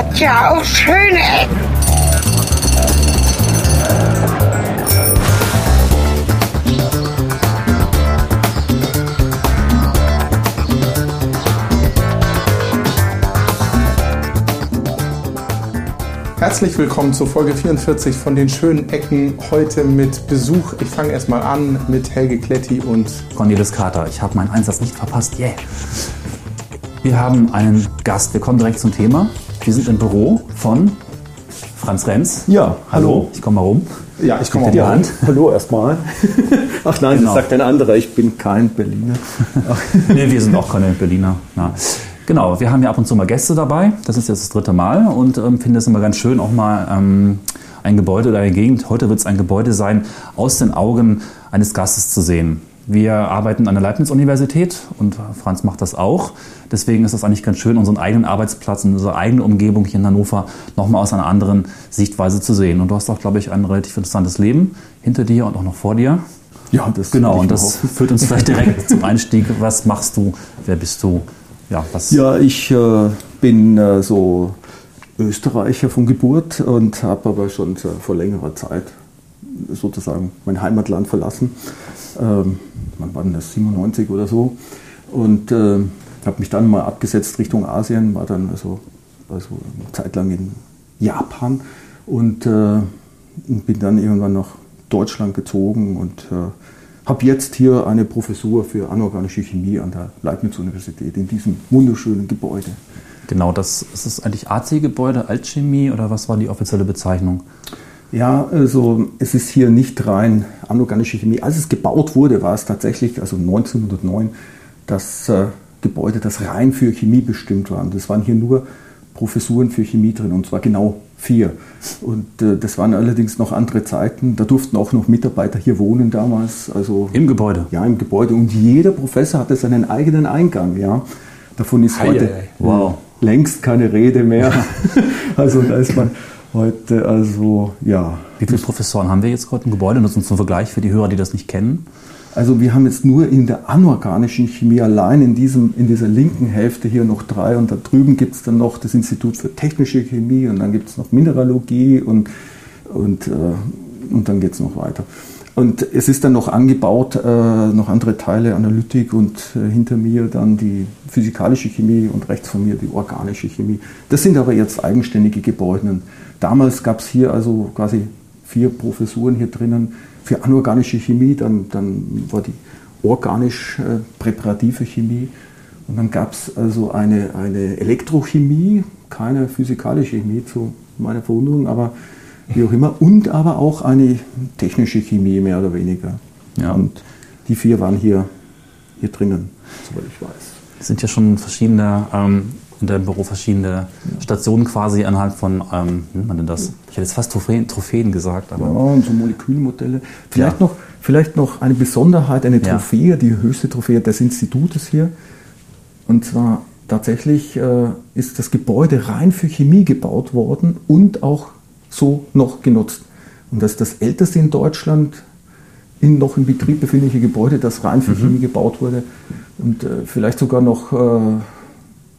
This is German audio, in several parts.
hat ja auch schöne Ecken. Herzlich willkommen zur Folge 44 von den schönen Ecken. Heute mit Besuch. Ich fange erstmal an mit Helge Kletti und Cornelis Kater. Ich habe meinen Einsatz nicht verpasst. Yeah. Wir haben einen Gast. Wir kommen direkt zum Thema. Wir sind im Büro von Franz Renz. Ja, hallo. Ich komme mal rum. ja, ich komme auch die mal Hand. Hallo erstmal. Ach nein, Genau. das sagt ein anderer, ich bin kein Berliner. Nee, wir sind auch keine Berliner. Ja. Genau, wir haben ja ab und zu mal Gäste dabei. Das ist jetzt das dritte Mal und ähm, finde es immer ganz schön, auch mal ähm, ein Gebäude oder eine Gegend. Heute wird es ein Gebäude sein, aus den Augen eines Gastes zu sehen. Wir arbeiten an der Leibniz-Universität und Franz macht das auch. Deswegen ist es eigentlich ganz schön, unseren eigenen Arbeitsplatz und unsere eigene Umgebung hier in Hannover nochmal aus einer anderen Sichtweise zu sehen. Und du hast auch, glaube ich, ein relativ interessantes Leben hinter dir und auch noch vor dir. Ja, das Genau, und das führt uns vielleicht direkt zum Einstieg. Was machst du? Wer bist du? Ja, was? Ja, ich äh, bin äh, so Österreicher von Geburt und habe aber schon äh, vor längerer Zeit sozusagen mein Heimatland verlassen. Ähm, wann war denn das? 97 oder so. Und äh, habe mich dann mal abgesetzt Richtung Asien, war dann also, also eine Zeit lang in Japan und äh, bin dann irgendwann nach Deutschland gezogen und äh, habe jetzt hier eine Professur für anorganische Chemie an der Leibniz-Universität in diesem wunderschönen Gebäude. Genau, das ist es eigentlich AC-Gebäude, Altchemie oder was war die offizielle Bezeichnung? Ja, also es ist hier nicht rein anorganische Chemie. Als es gebaut wurde, war es tatsächlich, also 1909, das äh, Gebäude, das rein für Chemie bestimmt war. Und es waren hier nur Professuren für Chemie drin, und zwar genau vier. Und äh, das waren allerdings noch andere Zeiten. Da durften auch noch Mitarbeiter hier wohnen damals. Also Im Gebäude. Ja, im Gebäude. Und jeder Professor hatte seinen eigenen Eingang. Ja. Davon ist heute. Wow. längst keine Rede mehr. also da ist man heute, also ja. Wie viele Professoren haben wir jetzt gerade im Gebäude? Ist zum Vergleich für die Hörer, die das nicht kennen. Also wir haben jetzt nur in der anorganischen Chemie allein in, diesem, in dieser linken Hälfte hier noch drei und da drüben gibt es dann noch das Institut für technische Chemie und dann gibt es noch Mineralogie und, und, äh, und dann geht es noch weiter. Und es ist dann noch angebaut, äh, noch andere Teile, Analytik und äh, hinter mir dann die physikalische Chemie und rechts von mir die organische Chemie. Das sind aber jetzt eigenständige Gebäude. Und damals gab es hier also quasi vier Professuren hier drinnen für anorganische Chemie, dann, dann war die organisch äh, Chemie und dann gab es also eine, eine Elektrochemie, keine physikalische Chemie zu meiner Verwunderung, aber wie auch immer, und aber auch eine technische Chemie mehr oder weniger. Ja. Und die vier waren hier, hier drinnen, soweit ich weiß. Es sind ja schon verschiedene, ähm, in deinem Büro verschiedene Stationen quasi anhand von, ähm, wie nennt man denn das? Ich hätte jetzt fast Trophäen, Trophäen gesagt, aber Ja, und so Molekülmodelle. Vielleicht, Ja. noch, vielleicht noch eine Besonderheit, eine Ja. Trophäe, die höchste Trophäe des Institutes hier. Und zwar tatsächlich äh, ist das Gebäude rein für Chemie gebaut worden und auch so noch genutzt. Und das ist das älteste in Deutschland in noch im Betrieb befindliche Gebäude, das rein Mhm. für Chemie gebaut wurde. Und äh, vielleicht sogar noch, äh,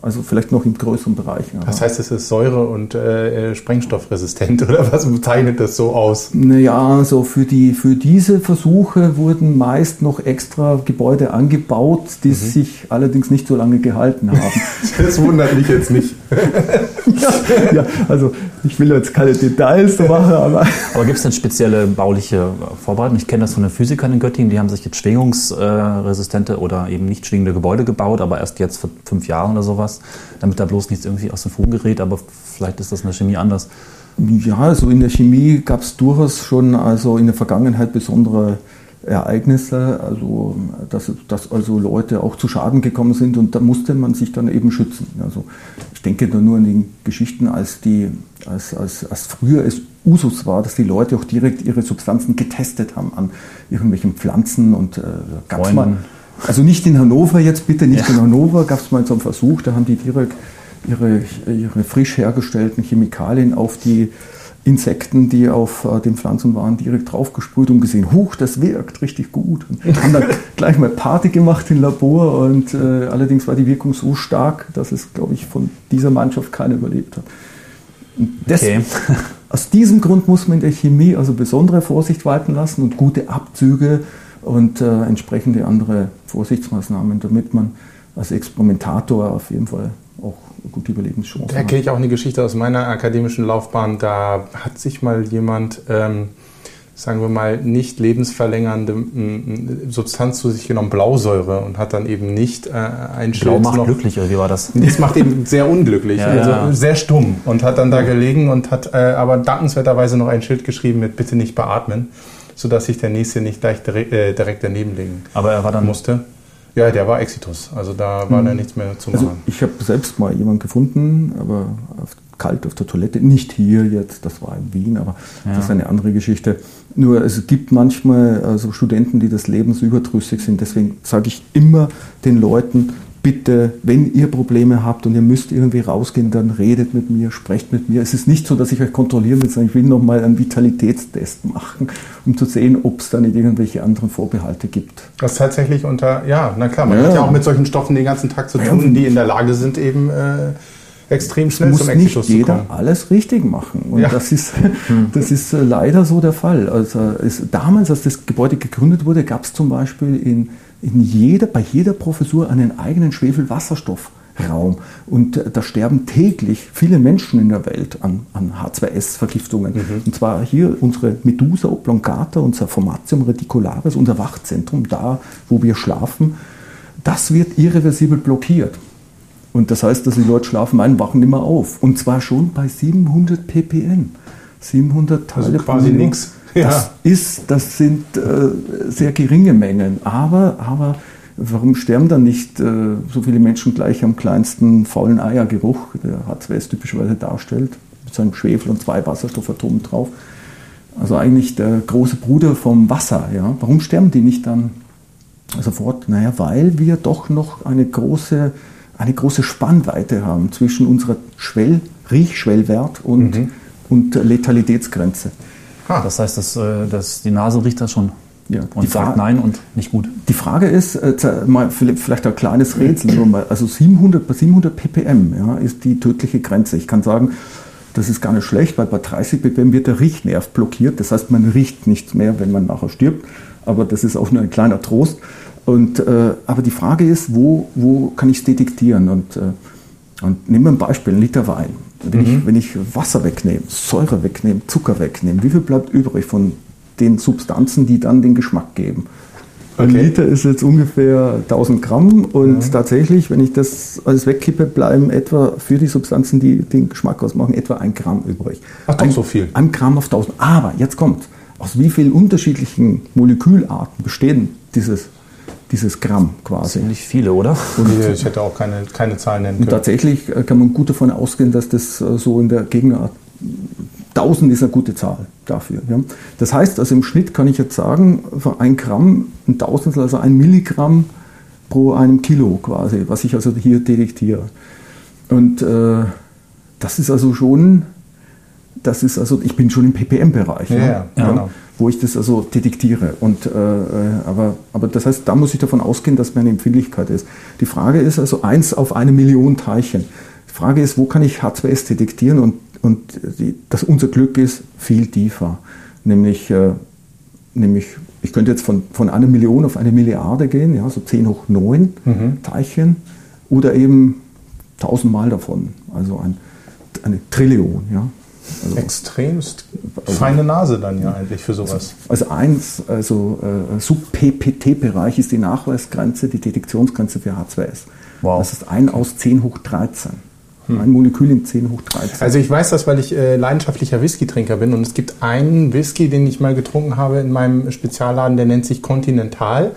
also vielleicht noch im größeren Bereich. Das heißt, es ist säure- und äh, sprengstoffresistent oder was zeichnet das so aus? Naja, also für, die, für diese Versuche wurden meist noch extra Gebäude angebaut, die Mhm. sich allerdings nicht so lange gehalten haben. Das wundert mich jetzt nicht. ja, also ich will jetzt keine Details so machen, aber Aber gibt es denn spezielle bauliche Vorbereitungen? Ich kenne das von den Physikern in Göttingen, die haben sich jetzt schwingungsresistente oder eben nicht schwingende Gebäude gebaut, aber erst jetzt vor fünf Jahren oder sowas, damit da bloß nichts irgendwie aus den Fugen gerät, aber vielleicht ist das in der Chemie anders. ja, also in der Chemie gab es durchaus schon also in der Vergangenheit besondere Ereignisse, also dass, dass also Leute auch zu Schaden gekommen sind und da musste man sich dann eben schützen. Also ich denke da nur an die Geschichten, als, die, als, als, als früher es Usus war, dass die Leute auch direkt ihre Substanzen getestet haben an irgendwelchen Pflanzen und äh, gab es mal. Also nicht in Hannover jetzt bitte, nicht Ja. in Hannover, gab es mal so einen Versuch, da haben die direkt ihre, ihre frisch hergestellten Chemikalien auf die Insekten, die auf äh, den Pflanzen waren, direkt draufgesprüht und gesehen, huch, das wirkt richtig gut. Und haben dann gleich mal Party gemacht im Labor und äh, allerdings war die Wirkung so stark, dass es, glaube ich, von dieser Mannschaft keiner überlebt hat. Das, okay. Aus diesem Grund muss man in der Chemie also besondere Vorsicht walten lassen und gute Abzüge und äh, entsprechende andere Vorsichtsmaßnahmen, damit man als Experimentator auf jeden Fall auch gute Überlebenschancen hat. Da kenne ich auch eine Geschichte aus meiner akademischen Laufbahn. Da hat sich mal jemand ähm, sagen wir mal, nicht lebensverlängernde Substanz zu sich genommen, Blausäure, und hat dann eben nicht äh, ein Blau macht noch, glücklich, oder wie war das? Das macht eben sehr unglücklich, ja, also ja. sehr stumm und hat dann da gelegen und hat äh, aber dankenswerterweise noch ein Schild geschrieben mit bitte nicht beatmen, sodass sich der Nächste nicht gleich direkt, äh, direkt daneben legen Aber er war dann musste. Ja, der war Exitus, also da war mhm. da nichts mehr zu also machen. Also ich habe selbst mal jemanden gefunden, aber auf kalt auf der Toilette. Nicht hier jetzt, das war in Wien, aber ja. das ist eine andere Geschichte. Nur es gibt manchmal also Studenten, die des Lebens überdrüssig sind. Deswegen sage ich immer den Leuten, bitte, wenn ihr Probleme habt und ihr müsst irgendwie rausgehen, dann redet mit mir, sprecht mit mir. Es ist nicht so, dass ich euch kontrollieren will, sondern ich will nochmal einen Vitalitätstest machen, um zu sehen, ob es da nicht irgendwelche anderen Vorbehalte gibt. Das tatsächlich unter, ja, na klar, man ja. hat ja auch mit solchen Stoffen den ganzen Tag zu tun, die in der Lage sind, eben äh, extrem schnell muss zum nicht jeder alles richtig machen. Und ja. das, ist, das ist äh, leider so der Fall. Also es, damals, als das Gebäude gegründet wurde, gab es zum Beispiel in, in jeder, bei jeder Professur einen eigenen Schwefelwasserstoffraum. Und äh, da sterben täglich viele Menschen in der Welt an, an H2S-Vergiftungen. Mhm. Und zwar hier unsere Medusa oblongata, unser Formatium reticularis, unser Wachzentrum, da wo wir schlafen. Das wird irreversibel blockiert. Und das heißt, dass die Leute schlafen ein, wachen nicht mehr auf. Und zwar schon bei 700 ppm. 700 Teile also quasi nichts. Ja. Das, ist, das sind äh, sehr geringe Mengen. Aber, aber warum sterben dann nicht äh, so viele Menschen gleich am kleinsten faulen Eiergeruch, der H2S typischerweise darstellt, mit seinem Schwefel und zwei Wasserstoffatomen drauf? Also eigentlich der große Bruder vom Wasser. Ja? Warum sterben die nicht dann sofort? Naja, weil wir doch noch eine große eine große Spannweite haben zwischen unserer Schwell, Riechschwellwert und, mhm. und Letalitätsgrenze. Ha. Das heißt, dass, äh, dass die Nase riecht das schon ja, und sagt nein und nicht gut. Die Frage ist, äh, mal vielleicht ein kleines Rätsel, also 700, bei 700 ppm ja, ist die tödliche Grenze. Ich kann sagen, das ist gar nicht schlecht, weil bei 30 ppm wird der Riechnerv blockiert. Das heißt, man riecht nichts mehr, wenn man nachher stirbt. Aber das ist auch nur ein kleiner Trost. Und, äh, aber die Frage ist, wo, wo kann ich es detektieren? Und, äh, und nehmen wir ein Beispiel, ein Liter Wein. Wenn, mhm. ich, wenn ich Wasser wegnehme, Säure wegnehme, Zucker wegnehme, wie viel bleibt übrig von den Substanzen, die dann den Geschmack geben? Okay. Ein Liter ist jetzt ungefähr 1000 Gramm und mhm. tatsächlich, wenn ich das alles wegkippe, bleiben etwa für die Substanzen, die den Geschmack ausmachen, etwa ein Gramm übrig. Ach doch, ein, so viel. Ein Gramm auf 1000. Aber jetzt kommt, aus wie vielen unterschiedlichen Molekülarten bestehen dieses dieses Gramm quasi. Ziemlich viele, oder? Und ich hätte auch keine, keine Zahlen nennen können. Und tatsächlich äh, kann man gut davon ausgehen, dass das äh, so in der Gegenart 1000 ist eine gute Zahl dafür. Ja. Das heißt, also im Schnitt kann ich jetzt sagen, für ein Gramm, ein Tausendstel, also ein Milligramm pro einem Kilo quasi, was ich also hier detektiere. Und äh, das ist also schon, das ist also, ich bin schon im ppm-Bereich. Ja, ja, ja, genau wo ich das also detektiere. Und, äh, äh, aber, aber das heißt, da muss ich davon ausgehen, dass meine Empfindlichkeit ist. Die Frage ist also eins auf eine Million Teilchen. Die Frage ist, wo kann ich H2S detektieren? Und, und die, das, unser Glück ist viel tiefer. Nämlich, äh, nämlich ich könnte jetzt von, von einer Million auf eine Milliarde gehen, ja, so 10 hoch 9 mhm. Teilchen, oder eben tausendmal davon, also ein, eine Trillion. Ja. Also Extremst feine Nase dann ja eigentlich für sowas. Also, also eins, also äh, Sub-PPT-Bereich ist die Nachweisgrenze, die Detektionsgrenze für H2S. Wow. Das ist ein aus 10 hoch 13. Hm. Ein Molekül in 10 hoch 13. Also ich weiß das, weil ich äh, leidenschaftlicher Whisky-Trinker bin und es gibt einen Whisky, den ich mal getrunken habe in meinem Spezialladen, der nennt sich Continental.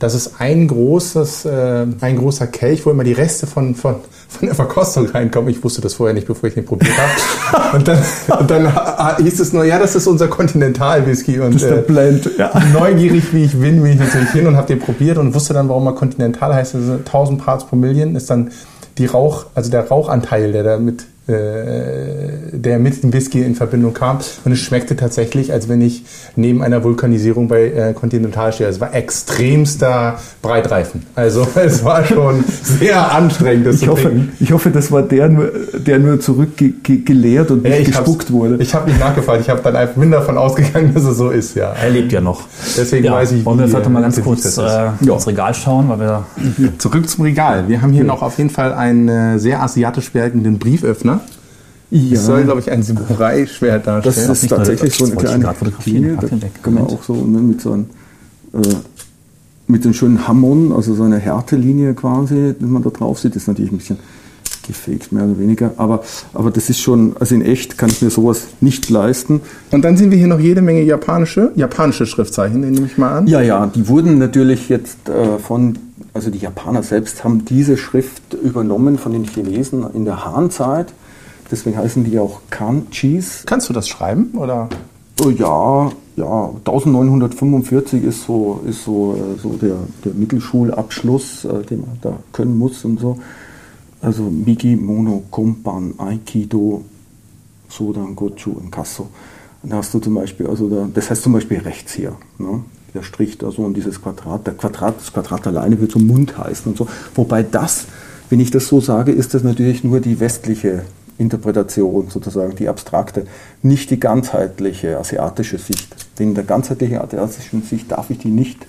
Das ist ein großes, äh, ein großer Kelch, wo immer die Reste von, von, von der Verkostung reinkommen. Ich wusste das vorher nicht, bevor ich den probiert habe. und dann, und dann hieß es nur, ja, das ist unser Kontinental-Whisky. Und äh, Blend, ja. neugierig wie ich bin, bin ich natürlich hin und habe den probiert und wusste dann, warum er Kontinental heißt. Also 1000 Parts pro Million ist dann die Rauch, also der Rauchanteil, der da mit äh, der mit dem Whisky in Verbindung kam. Und es schmeckte tatsächlich, als wenn ich neben einer Vulkanisierung bei äh, Continental stehe. Es war extremster Breitreifen. Also es war schon sehr anstrengend. Das Ich hoffe, ich hoffe, das war der nur, der nur zurückgeleert und Ja, nicht ich gespuckt wurde. Ich habe nicht nachgefragt. Ich habe dann einfach bin davon ausgegangen, dass es so ist. Ja. Er lebt ja noch. Deswegen ja, weiß ich, Wollen wir wie, vielleicht mal äh, ganz kurz äh, ins Regal schauen, weil wir Zurück zum Regal. Wir haben hier noch auf jeden Fall einen äh, sehr asiatisch wirkenden Brieföffner. Ja, Das soll, glaube ich, ein Samurai-Schwert das darstellen. ist nicht nur- tatsächlich so eine das kleine den da kann man auch so ne, mit so einem äh, mit den schönen Hammon, also so eine Härtelinie quasi, die man da drauf sieht, ist natürlich ein bisschen gefaked, mehr oder weniger. Aber, aber das ist schon, also in echt kann ich mir sowas nicht leisten. Und dann sehen wir hier noch jede Menge japanische, japanische Schriftzeichen, nehme ich mal an. Ja, ja, die wurden natürlich jetzt äh, von, also die Japaner selbst haben diese Schrift übernommen von den Chinesen in der Han-Zeit. Deswegen heißen die auch Kanjis. Kannst du das schreiben? Oder? Oh, ja, ja, 1945 ist so, ist so, äh, so der, der Mittelschulabschluss, äh, den man da können muss und so. Also Migi, Mono, Kompan, Aikido, Sodan, Gochu und Kasso. Und da hast du zum Beispiel, also da, das heißt zum Beispiel rechts hier, ne? der Strich da so und dieses Quadrat, der Quadrat, das Quadrat alleine wird so Mund heißen und so. Wobei das, wenn ich das so sage, ist das natürlich nur die westliche Interpretation sozusagen, die abstrakte, nicht die ganzheitliche asiatische Sicht. Denn in der ganzheitlichen asiatischen Sicht darf ich die nicht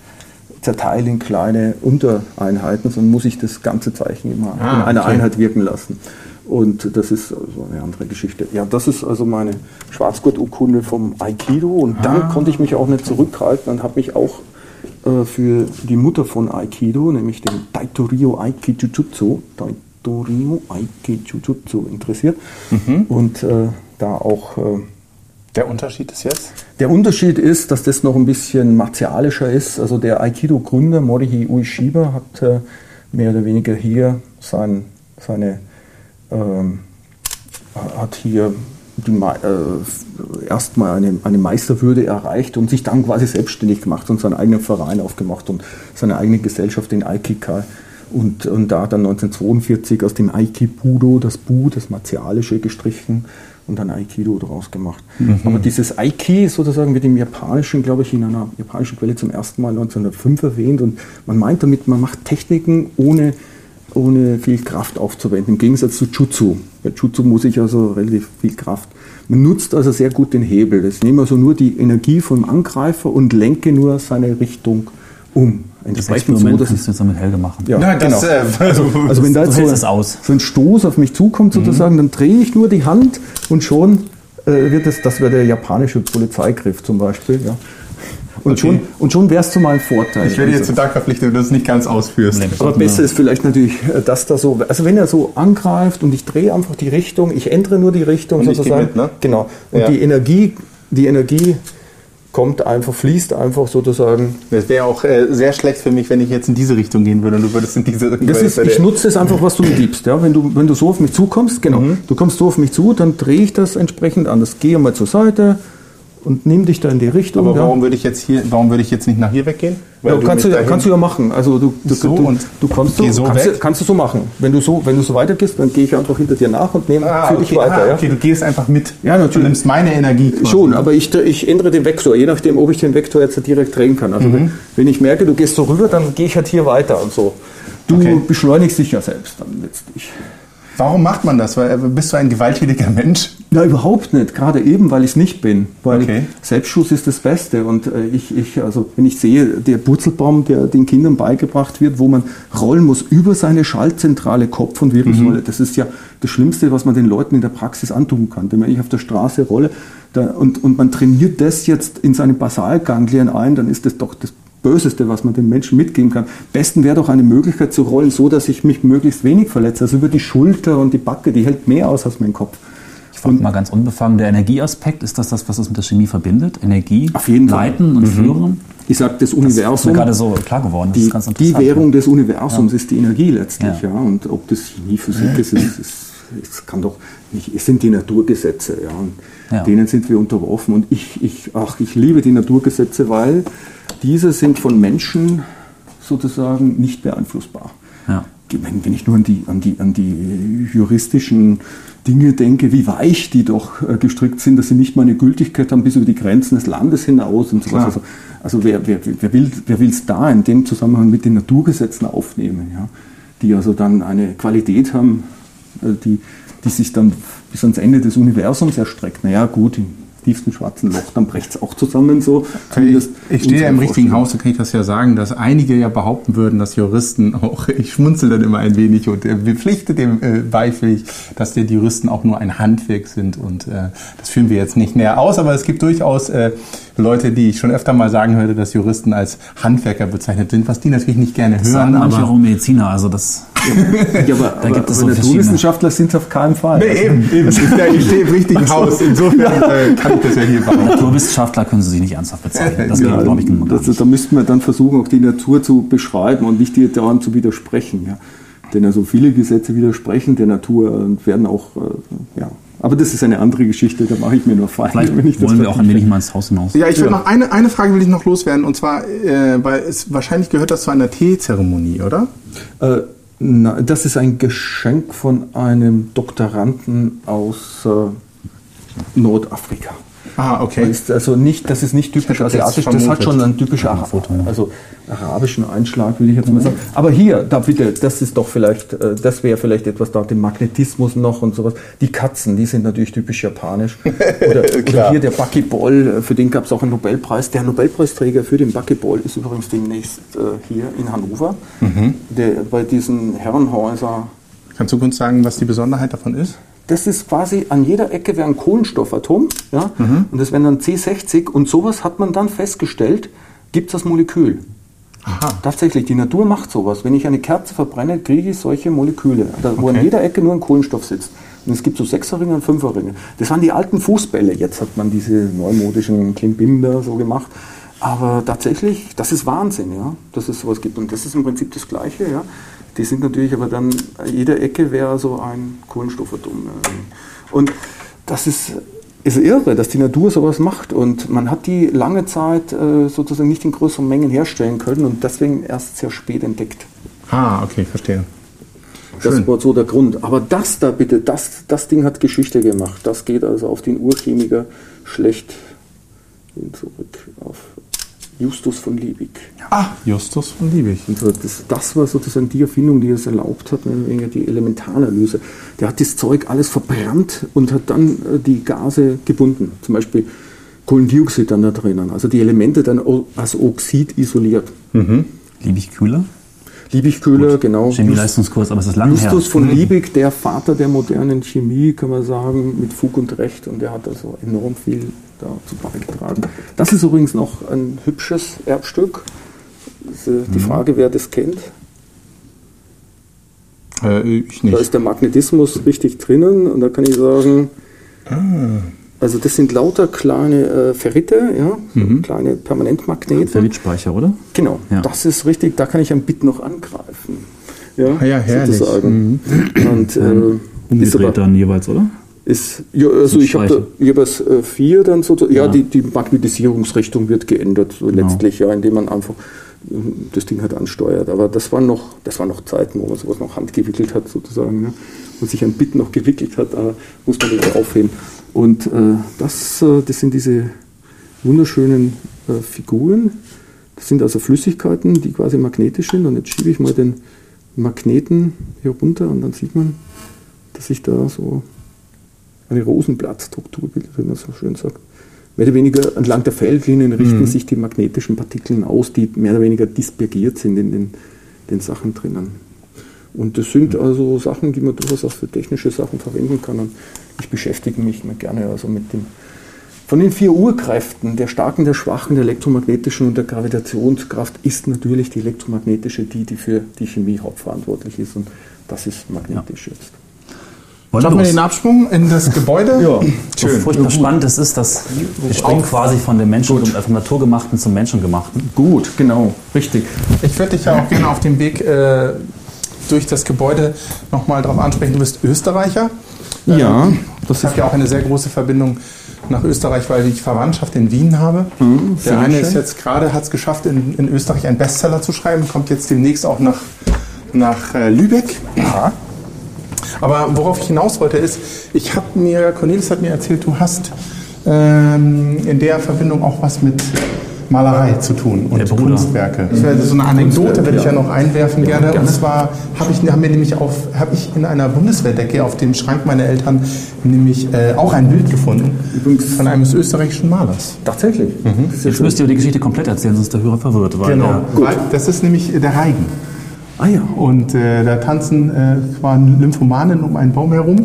zerteilen in kleine Untereinheiten, sondern muss ich das ganze Zeichen immer Ah, in einer okay. Einheit wirken lassen. Und das ist also eine andere Geschichte. Ja, das ist also meine Schwarzgurt-Urkunde vom Aikido. Und dann konnte ich mich auch nicht zurückhalten und habe mich auch äh, für die Mutter von Aikido, nämlich den Daitoryo Aikijujutsu, Daitoryo Aikijujutsu interessiert. Und äh, da auch äh, Der Unterschied ist jetzt? der Unterschied ist, dass das noch ein bisschen martialischer ist. Also der Aikido-Gründer Morihi Ueshiba hat äh, mehr oder weniger hier sein, seine, ähm, hat hier die, äh, erstmal eine, eine Meisterwürde erreicht und sich dann quasi selbstständig gemacht und seinen eigenen Verein aufgemacht und seine eigene Gesellschaft in Aikikai. Und, und da dann 1942 aus dem Aikibudo das Bu, das Martialische, gestrichen und dann Aikido daraus gemacht. Aber dieses Aiki sozusagen wird im Japanischen, glaube ich, in einer japanischen Quelle zum ersten Mal 1905 erwähnt und man meint damit, man macht Techniken ohne, ohne viel Kraft aufzuwenden, im Gegensatz zu Jutsu. Bei Jutsu muss ich also relativ viel Kraft. Man nutzt also sehr gut den Hebel. Ich nehme also nur die Energie vom Angreifer und lenke nur seine Richtung um. Das Entsprechend Experiment dass kannst es du jetzt mal mit Helge machen. ja, Na, das, genau. äh, also, also wenn da du jetzt so, aus. so ein Stoß auf mich zukommt sozusagen, dann drehe ich nur die Hand und schon äh, wird es, das wäre der japanische Polizeigriff zum Beispiel, ja. Und Okay. schon, und schon wäre es zu meinem Vorteil. Ich werde jetzt Also, zu Dank verpflichtet, wenn du es nicht ganz ausführst. Nee. aber besser ist vielleicht natürlich, äh, dass da so, also wenn er so angreift und ich drehe einfach die Richtung, ich ändere nur die Richtung Und sozusagen. mit, ne? Genau. Und Ja. die Energie, die Energie kommt einfach, fließt einfach sozusagen Das wäre auch äh, sehr schlecht für mich, wenn ich jetzt in diese Richtung gehen würde und du würdest in diese Richtung. Das ist, ich nutze es einfach, was du mir gibst. Ja? Wenn, du, wenn du so auf mich zukommst, genau, Mhm. du kommst so auf mich zu, dann drehe ich das entsprechend anders. Gehe mal zur Seite und nimm dich da in die Richtung. Aber ja. warum würde ich jetzt hier, warum würde ich jetzt nicht nach hier weggehen? Ja, kannst, du, mich dahin- kannst du ja machen. Also du, du, So du, du kannst, geh du, so kannst, weg? du, kannst du so machen. Wenn du so, wenn du so weitergehst, dann gehe ich einfach hinter dir nach und nehme Ah, für okay, dich weiter. ah, ja? okay, du gehst einfach mit. Ja, natürlich. Du nimmst meine Energie. quasi. Schon, aber ich, ich ändere den Vektor, je nachdem, ob ich den Vektor jetzt direkt drehen kann. Also Mhm. wenn, wenn ich merke, du gehst so rüber, dann gehe ich halt hier weiter und so. Du Okay. beschleunigst dich ja selbst dann letztlich. Warum macht man das? Weil, äh, bist du ein gewalttätiger Mensch? Na, überhaupt nicht. Gerade eben, weil ich es nicht bin. Weil Okay. Selbstschuss ist das Beste. Und äh, ich, ich, also wenn ich sehe, der Purzelbaum, der den Kindern beigebracht wird, wo man rollen muss über seine Schaltzentrale Kopf und Wirbelsäule, das ist ja das Schlimmste, was man den Leuten in der Praxis antun kann. Denn wenn ich auf der Straße rolle da, und, und man trainiert das jetzt in seine Basalganglien ein, dann ist das doch das Böseste, was man den Menschen mitgeben kann. Besten wäre doch eine Möglichkeit zu rollen, so dass ich mich möglichst wenig verletze. Also über die Schulter und die Backe, die hält mehr aus als mein Kopf. Frage mal ganz unbefangen, der Energieaspekt, ist das das, was uns mit der Chemie verbindet? Energie, Auf jeden Fall. Leiten und Führen? Ich sage, das Das ist mir Universum, gerade so klar geworden. Die, die. Währung des Universums ist die Energie letztlich. Ja. Ja. Und ob das Chemie, Physik ist, ist, ist, es kann doch nicht, es sind die Naturgesetze. Ja. Und Ja. Denen sind wir unterworfen. Und ich, ich, ach, ich liebe die Naturgesetze, weil diese sind von Menschen sozusagen nicht beeinflussbar. Ja. Wenn, wenn ich nur an die, an, die, an die juristischen Dinge denke, wie weich die doch äh, gestrickt sind, dass sie nicht mal eine Gültigkeit haben bis über die Grenzen des Landes hinaus und so Klar. Also, also wer, wer, wer will wer will's da in dem Zusammenhang mit den Naturgesetzen aufnehmen, ja? die also dann eine Qualität haben, äh, die, die sich dann bis ans Ende des Universums erstreckt. Naja, gut, im tiefsten schwarzen Loch, dann bricht es auch zusammen so. Ich, Zumindest ich stehe ja im richtigen. Haus, da kann ich das ja sagen, dass einige ja behaupten würden, dass Juristen auch, ich schmunzel dann immer ein wenig und äh, bepflichte dem äh, beifällig, dass die Juristen auch nur ein Handwerk sind und äh, das führen wir jetzt nicht näher aus, aber es gibt durchaus äh, Leute, die ich schon öfter mal sagen hörte, dass Juristen als Handwerker bezeichnet sind, was die natürlich nicht gerne hören, Sagen manche aber auch Mediziner, also das. Ja, aber, Da aber, gibt es aber so. Naturwissenschaftler sind auf keinen Fall. Nee, eben, eben. Ich, ich stehe im richtigen Haus. Insofern äh, kann ich das ja hier behaupten. Naturwissenschaftler können sie sich nicht ernsthaft bezeichnen. Das geht, Ja, glaube ich, nur gar das, nicht. da müssten wir dann versuchen, auch die Natur zu beschreiben und nicht ihr daran zu widersprechen. Ja. Denn also viele Gesetze widersprechen der Natur und werden auch, äh, ja. Aber das ist eine andere Geschichte, da mache ich mir nur Feinde, Vielleicht wenn ich das wollen wir auch ein wenig mal ins Haus hinaus. Ja, ich will Ja. noch eine, eine Frage will ich noch loswerden und zwar, äh, weil es wahrscheinlich gehört das zu einer Teezeremonie, oder? Äh, na, das ist ein Geschenk von einem Doktoranden aus äh, Nordafrika. Ah, okay. Ist also nicht, das ist nicht typisch asiatisch, das hat schon einen typisch also arabischen Einschlag, würde ich jetzt mal sagen. Aber hier, da bitte, das ist doch vielleicht, äh, das wäre vielleicht etwas da, den Magnetismus noch und sowas. Die Katzen, die sind natürlich typisch japanisch. Oder, oder hier der Buckyball, äh, für den gab es auch einen Nobelpreis. Der Nobelpreisträger für den Buckyball ist übrigens demnächst äh, hier in Hannover, Mhm. der, bei diesen Herrenhäuser Kannst du uns sagen, was die Besonderheit davon ist? Das ist quasi an jeder Ecke wäre ein Kohlenstoffatom, ja, und das wären dann C60 und sowas hat man dann festgestellt, gibt es das Molekül. Aha. Tatsächlich, die Natur macht sowas. Wenn ich eine Kerze verbrenne, kriege ich solche Moleküle, da, wo Okay. an jeder Ecke nur ein Kohlenstoff sitzt. Und es gibt so Sechserringe und Fünferringe. Das waren die alten Fußbälle. Jetzt hat man diese neumodischen Klimbimber so gemacht. Aber tatsächlich, das ist Wahnsinn, ja, dass es sowas gibt. Und das ist im Prinzip das Gleiche, ja. Die sind natürlich aber dann, jede Ecke wäre so ein Kohlenstoffatom. Und das ist, ist irre, dass die Natur sowas macht. Und man hat die lange Zeit äh, sozusagen nicht in größeren Mengen herstellen können und deswegen erst sehr spät entdeckt. Ah, okay, verstehe. Das Schön. war so der Grund. Aber das da bitte, das, das Ding hat Geschichte gemacht. Das geht also auf den Urchemiker schlecht hin zurück auf Justus von Liebig. Ah, Justus von Liebig. Und das, das war sozusagen die Erfindung, die es erlaubt hat, mehr oder weniger die Elementaranalyse. Der hat das Zeug alles verbrannt und hat dann äh, die Gase gebunden. Zum Beispiel Kohlendioxid dann da drinnen. Also die Elemente dann als Oxid isoliert. Liebig Kühler. Liebigkühler, genau. Chemieleistungskurs, aber es ist lange her. Justus von Liebig, der Vater der modernen Chemie, kann man sagen, mit Fug und Recht. Und der hat also enorm viel dazu beigetragen. Das ist übrigens noch ein hübsches Erbstück. Das, äh, Die Frage, wer das kennt. Äh, ich Da nicht. ist der Magnetismus richtig drinnen. Und da kann ich sagen, also das sind lauter kleine äh, Ferrite, ja, kleine Permanentmagnete. Ferritspeicher, oder? Genau, Ja. das ist richtig, da kann ich ein Bit noch angreifen. Ja, Ah ja, herrlich. sozusagen. Und äh, Umgedreht aber, dann jeweils, oder? Ist ja, also ich habe ich hab äh, vier dann so, ja, Ja. die, die Magnetisierungsrichtung wird geändert, so Genau. letztlich, ja, indem man einfach ähm, das Ding halt ansteuert. Aber das waren noch, das waren noch Zeiten, wo man sowas noch handgewickelt hat, sozusagen, ja. und sich ein Bit noch gewickelt hat, da muss man das aufheben. Und äh, das, äh, das sind diese wunderschönen äh, Figuren. Das sind also Flüssigkeiten, die quasi magnetisch sind. Und jetzt schiebe ich mal den Magneten hier runter und dann sieht man, dass sich da so eine Rosenblattstruktur bildet, wie man so schön sagt. Mehr oder weniger entlang der Feldlinien richten sich die magnetischen Partikeln aus, die mehr oder weniger dispergiert sind in den, den Sachen drinnen. Und das sind also Sachen, die man durchaus auch für technische Sachen verwenden kann. Und ich beschäftige mich immer gerne also mit dem, von den vier Urkräften, der starken, der schwachen, der elektromagnetischen und der Gravitationskraft, ist natürlich die elektromagnetische die, die für die Chemie hauptverantwortlich ist. Und das ist magnetisch jetzt. Wollen Schaffen wir los? den Absprung in das Gebäude? Ja. So furchtbar spannend es ist, dass wir springen quasi von dem Menschen, vom Naturgemachten zum Menschengemachten. Gut, genau, richtig. Ich würde dich ja auch gerne auf dem Weg äh, durch das Gebäude nochmal darauf ansprechen. Du bist Österreicher. Ja, Ähm, das ich habe ja auch eine sehr große Verbindung nach Österreich, weil ich Verwandtschaft in Wien habe. sehr Der eine schön. ist jetzt gerade, hat es geschafft, in, in Österreich einen Bestseller zu schreiben, kommt jetzt demnächst auch nach nach äh, Lübeck. Ja. Aber worauf ich hinaus wollte ist, ich habe mir, Cornelis hat mir erzählt, du hast ähm, in der Verbindung auch was mit Malerei zu tun und Kunstwerke. Das wäre so eine Anekdote, werde ich ja noch einwerfen gerne. Und zwar habe ich, haben wir nämlich auf, habe ich in einer Bundeswehrdecke auf dem Schrank meiner Eltern nämlich äh, auch ein Bild gefunden Übrigens- von eines österreichischen Malers. Tatsächlich. Ja Jetzt müsst ihr die Geschichte komplett erzählen, sonst ist der Hörer verwirrt. Weil Genau, Der, weil das ist nämlich der Reigen. Ah ja. Und äh, da tanzen äh, Lymphomanen um einen Baum herum.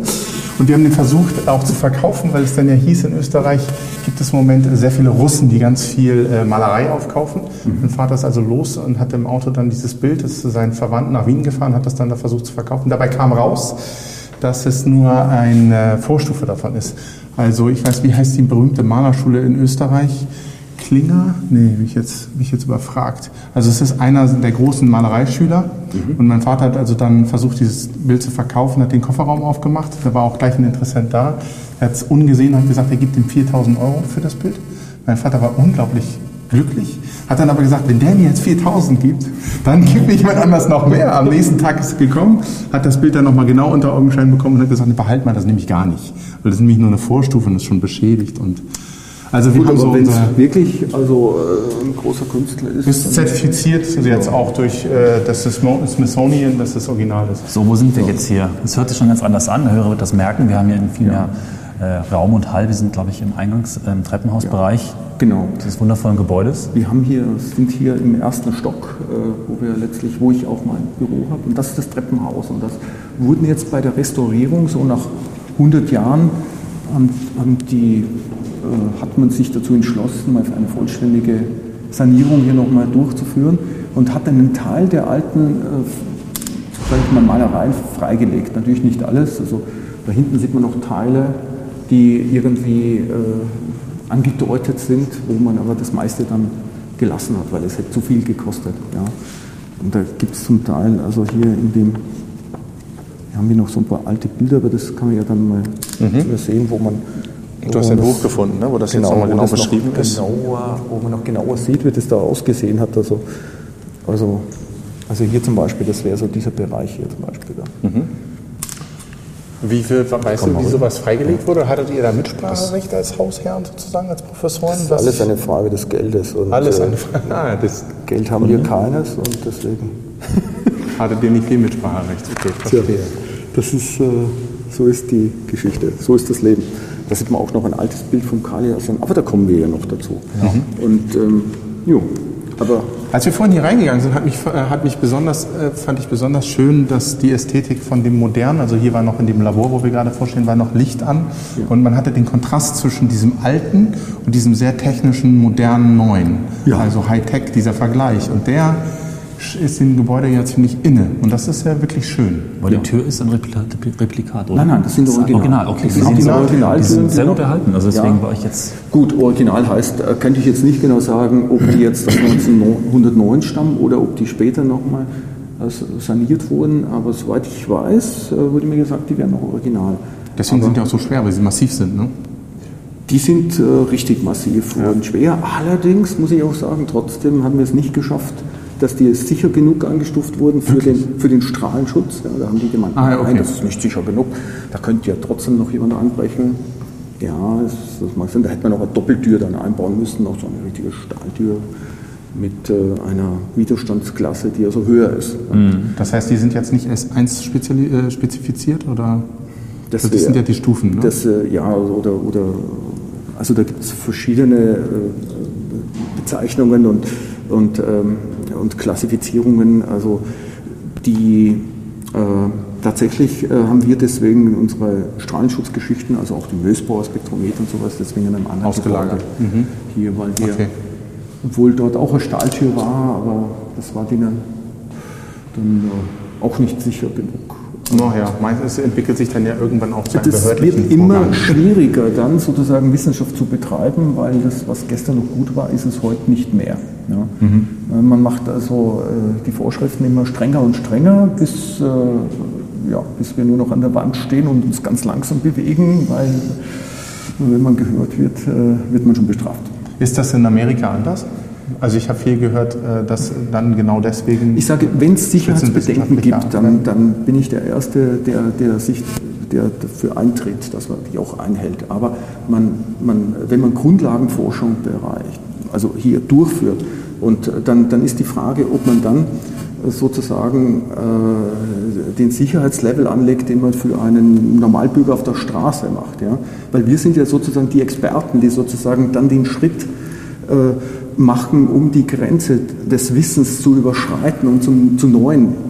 Und wir haben den versucht auch zu verkaufen, weil es dann ja hieß, in Österreich gibt es im Moment sehr viele Russen, die ganz viel äh, Malerei aufkaufen. Mein Vater ist also los und hat im Auto dann dieses Bild, das ist zu seinen Verwandten nach Wien gefahren, hat das dann da versucht zu verkaufen. Dabei kam raus, dass es nur eine Vorstufe davon ist. Also ich weiß, wie heißt die berühmte Malerschule in Österreich? Klinger? Nee, mich jetzt, mich jetzt überfragt. Also es ist einer der großen Malereischüler und mein Vater hat also dann versucht, dieses Bild zu verkaufen, hat den Kofferraum aufgemacht. Da war auch gleich ein Interessent da. Er hat es ungesehen und hat gesagt, er gibt ihm 4000 Euro für das Bild. Mein Vater war unglaublich glücklich, hat dann aber gesagt, wenn der mir jetzt 4000 gibt, dann gibt mir jemand anders noch mehr. Am nächsten Tag ist er gekommen, hat das Bild dann nochmal genau unter Augenschein bekommen und hat gesagt, behalt mal, das nehme ich gar nicht. Weil das ist nämlich nur eine Vorstufe und ist schon beschädigt. Und also wir Gut, haben so wenn es wirklich also, äh, ein großer Künstler ist. ist dann- zertifiziert jetzt auch durch äh, das Smithsonian, dass das Original ist. so, wo sind wir jetzt hier? Es hört sich schon ganz anders an. Der Hörer wird das merken. Wir haben hier viel mehr äh, Raum und Hall. Wir sind, glaube ich, im Eingangs-, im Treppenhausbereich Genau. dieses wundervollen Gebäudes. Wir haben hier, sind hier im ersten Stock, äh, wo wir letztlich, wo ich auch mein Büro habe. Und das ist das Treppenhaus. Und das wurden jetzt bei der Restaurierung, so nach 100 Jahren, haben, haben die, hat man sich dazu entschlossen, mal eine vollständige Sanierung hier nochmal durchzuführen und hat einen Teil der alten, äh, mal, Malereien freigelegt. Natürlich nicht alles. Also da hinten sieht man noch Teile, die irgendwie äh, angedeutet sind, wo man aber das meiste dann gelassen hat, weil es hätte zu viel gekostet. Ja. Und da gibt es zum Teil, also hier in dem, hier haben wir noch so ein paar alte Bilder, aber das kann man ja dann mal übersehen, wo man. Mhm. Du hast wo ein man Buch gefunden, ne, wo das jetzt nochmal genau das noch beschrieben ist. Genauer, wo man noch genauer sieht, wie das da ausgesehen hat. Also, also, also hier zum Beispiel, das wäre so dieser Bereich hier zum Beispiel. Da. Wie viel, weißt du, wie sowas freigelegt wurde? Hattet ihr da Mitspracherecht als Hausherren sozusagen, als Professoren? Das ist alles eine Frage des Geldes. Und, alles äh, eine Frage. Ah, das Geld haben wir keines und deswegen. hattet ihr nicht viel Mitspracherecht. Okay, verstehe. Das ist, äh, so ist die Geschichte, so ist das Leben. Da sieht man auch noch ein altes Bild vom Kaliasen, aber da kommen wir ja noch dazu. Und ähm, jo, aber Als wir vorhin hier reingegangen sind, hat mich, äh, hat mich besonders, äh, fand ich besonders schön, dass die Ästhetik von dem modernen, also hier war noch in dem Labor, wo wir gerade vorstehen, war noch Licht an und man hatte den Kontrast zwischen diesem alten und diesem sehr technischen, modernen neuen. Ja. Also Hightech, dieser Vergleich. Und der ist dem Gebäude ja ziemlich inne und das ist ja wirklich schön. Aber die Tür ist ein Replika Replikat, oder? Nein, nein, das sind Original. Original. Okay, die sind so, Original- die sind sehr genau. gut erhalten. Also deswegen Ja. war ich jetzt gut, Original heißt, äh, könnte ich jetzt nicht genau sagen, ob die jetzt aus 1909 stammen oder ob die später nochmal saniert wurden, aber soweit ich weiß, äh, wurde mir gesagt, die wären noch original. Deswegen sind die auch so schwer, weil sie massiv sind. Ne? Die sind äh, richtig massiv und schwer. Allerdings muss ich auch sagen, trotzdem haben wir es nicht geschafft, dass die sicher genug angestuft wurden für, den, für den Strahlenschutz. Ja, da haben die gemeint, Ah, ja, okay. nein, das ist nicht sicher genug. Da könnte ja trotzdem noch jemand anbrechen. Ja, das, das mag sein. Da hätte man noch eine Doppeltür dann einbauen müssen, noch so eine richtige Stahltür mit äh, einer Widerstandsklasse, die also höher ist. Das heißt, die sind jetzt nicht S1 speziali- äh, spezifiziert oder? Das, Das wär- sind ja die Stufen, ne? Das, äh, ja, oder, oder also da gibt es verschiedene äh, Bezeichnungen und, und, ähm, und Klassifizierungen. Also die äh, tatsächlich äh, haben wir deswegen unsere Strahlenschutzgeschichten, also auch die Mösbauer Spektrometer und sowas, deswegen in einem anderen Ausgelagert. Gebäude hier, weil wir, Okay. obwohl dort auch eine Stahltür war, aber das war denen dann äh, auch nicht sicher genug. Naja, meistens entwickelt sich dann ja irgendwann auch zu einem Das wird immer Vorgang. schwieriger, dann sozusagen Wissenschaft zu betreiben, weil das, was gestern noch gut war, ist es heute nicht mehr. Ja. Äh, Man macht also äh, die Vorschriften immer strenger und strenger, bis, äh, ja, bis wir nur noch an der Wand stehen und uns ganz langsam bewegen, weil wenn man gehört wird, wird man schon bestraft. Ist das in Amerika anders? Also ich habe viel gehört, äh, dass dann genau deswegen. Ich sage, wenn es Sicherheitsbedenken gibt, dann, dann bin ich der Erste, der, der sich der dafür eintritt, dass man die auch einhält. Aber man, man, wenn man Grundlagenforschung bereicht, also hier durchführt, und dann, dann ist die Frage, ob man dann sozusagen äh, den Sicherheitslevel anlegt, den man für einen Normalbürger auf der Straße macht. Ja? Weil wir sind ja sozusagen die Experten, die sozusagen dann den Schritt äh, machen, um die Grenze des Wissens zu überschreiten und zum, zu neuen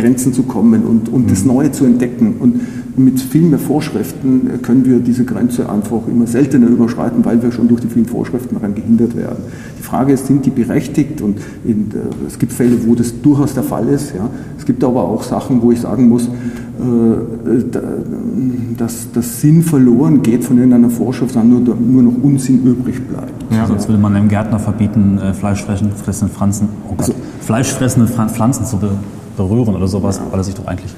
Grenzen zu kommen und, und mhm. das Neue zu entdecken. Und mit viel mehr Vorschriften können wir diese Grenze einfach immer seltener überschreiten, weil wir schon durch die vielen Vorschriften daran gehindert werden. Die Frage ist, sind die berechtigt? Und in, äh, es gibt Fälle, wo das durchaus der Fall ist. Ja. Es gibt aber auch Sachen, wo ich sagen muss, äh, dass das Sinn verloren geht von irgendeiner Vorschrift, sondern nur, nur noch Unsinn übrig bleibt. Ja. Sonst würde man einem Gärtner verbieten, äh, fleischfressende Pflanzen, oh also, fleischfressende Pflanzen zu berühren oder sowas, weil er sich doch eigentlich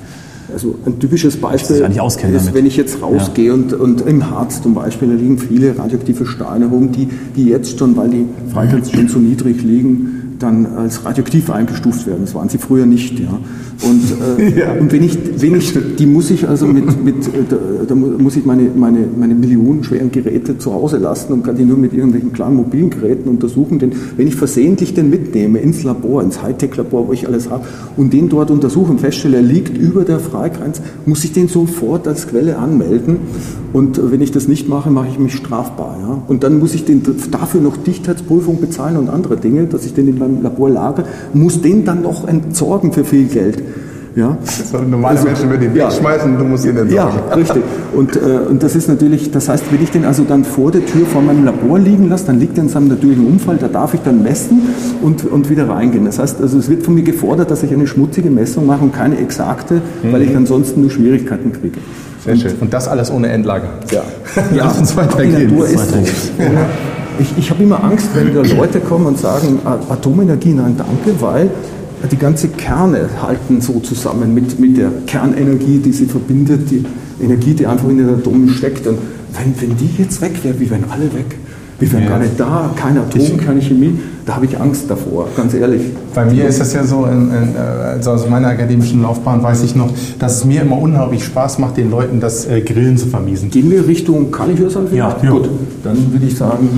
also ein typisches Beispiel ist, damit. wenn ich jetzt rausgehe ja. und, und im Harz zum Beispiel, da liegen viele radioaktive Steine rum, die, die jetzt schon, weil die Frequenzen schon so niedrig liegen, dann als radioaktiv eingestuft werden. Das waren sie früher nicht. Ja. Und, äh, ja. und wenn, ich, wenn ich, die muss ich also mit, mit äh, da, da, muss ich meine, meine, meine millionenschweren Geräte zu Hause lassen und kann die nur mit irgendwelchen kleinen mobilen Geräten untersuchen. Denn wenn ich versehentlich den mitnehme ins Labor, ins Hightech-Labor, wo ich alles habe, und den dort untersuche und feststelle, er liegt über der Freigrenze, muss ich den sofort als Quelle anmelden. Und wenn ich das nicht mache, mache ich mich strafbar. Ja. Und dann muss ich den, dafür noch Dichtheitsprüfung bezahlen und andere Dinge, dass ich den in meinem Labor lagere, muss den dann noch entsorgen für viel Geld. Ja. Normale also, Menschen würden den ja. wegschmeißen, du musst ihn entsorgen. Ja, richtig. Und, äh, und das ist natürlich, das heißt, wenn ich den also dann vor der Tür vor meinem Labor liegen lasse, dann liegt er in seinem natürlichen Umfall, da darf ich dann messen und, und wieder reingehen. Das heißt, also es wird von mir gefordert, dass ich eine schmutzige Messung mache und keine exakte, mhm. weil ich ansonsten nur Schwierigkeiten kriege. Sehr und, schön. Und das alles ohne Endlager. Ja. ja. Lass uns weitergehen. Die Natur ist so. Ich, ich habe immer Angst, wenn da Leute kommen und sagen, Atomenergie, nein, danke, weil die ganze Kerne halten so zusammen mit, mit der Kernenergie, die sie verbindet, die Energie, die einfach in den Atomen steckt. Und wenn, wenn die jetzt weg wäre, wie wären alle weg? Wir wären ja. gar nicht da, kein Atom, ich, keine Chemie. Da habe ich Angst davor, ganz ehrlich. Bei mir ist das ja so, in, in, also aus meiner akademischen Laufbahn weiß ich noch, dass es mir immer unheimlich Spaß macht, den Leuten das äh, Grillen zu vermiesen. Gehen wir Richtung Kalichhörsal? Ja, ja, gut. Dann würde ich sagen,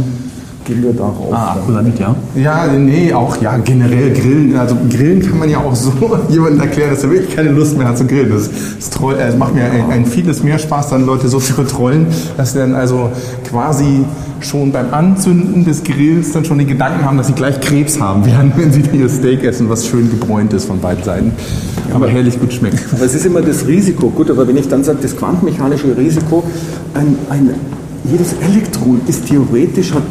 gehen wir darauf. Ah, Akkulamid, ja? Ja, nee, auch ja, generell Grillen. Also Grillen kann man ja auch so jemandem erklären, dass er wirklich keine Lust mehr hat zu grillen. Das, das troll, äh, macht mir ein, ein, vieles mehr Spaß, dann Leute so zu betrollen, dass sie dann also quasi schon beim Anzünden des Grills dann schon die Gedanken haben, dass sie gleich Krebs haben werden, wenn sie ihr Steak essen, was schön gebräunt ist von beiden Seiten. Aber herrlich gut schmeckt. Aber es ist immer das Risiko. Gut, aber wenn ich dann sage, das quantenmechanische Risiko, ein, ein jedes Elektron ist theoretisch, hat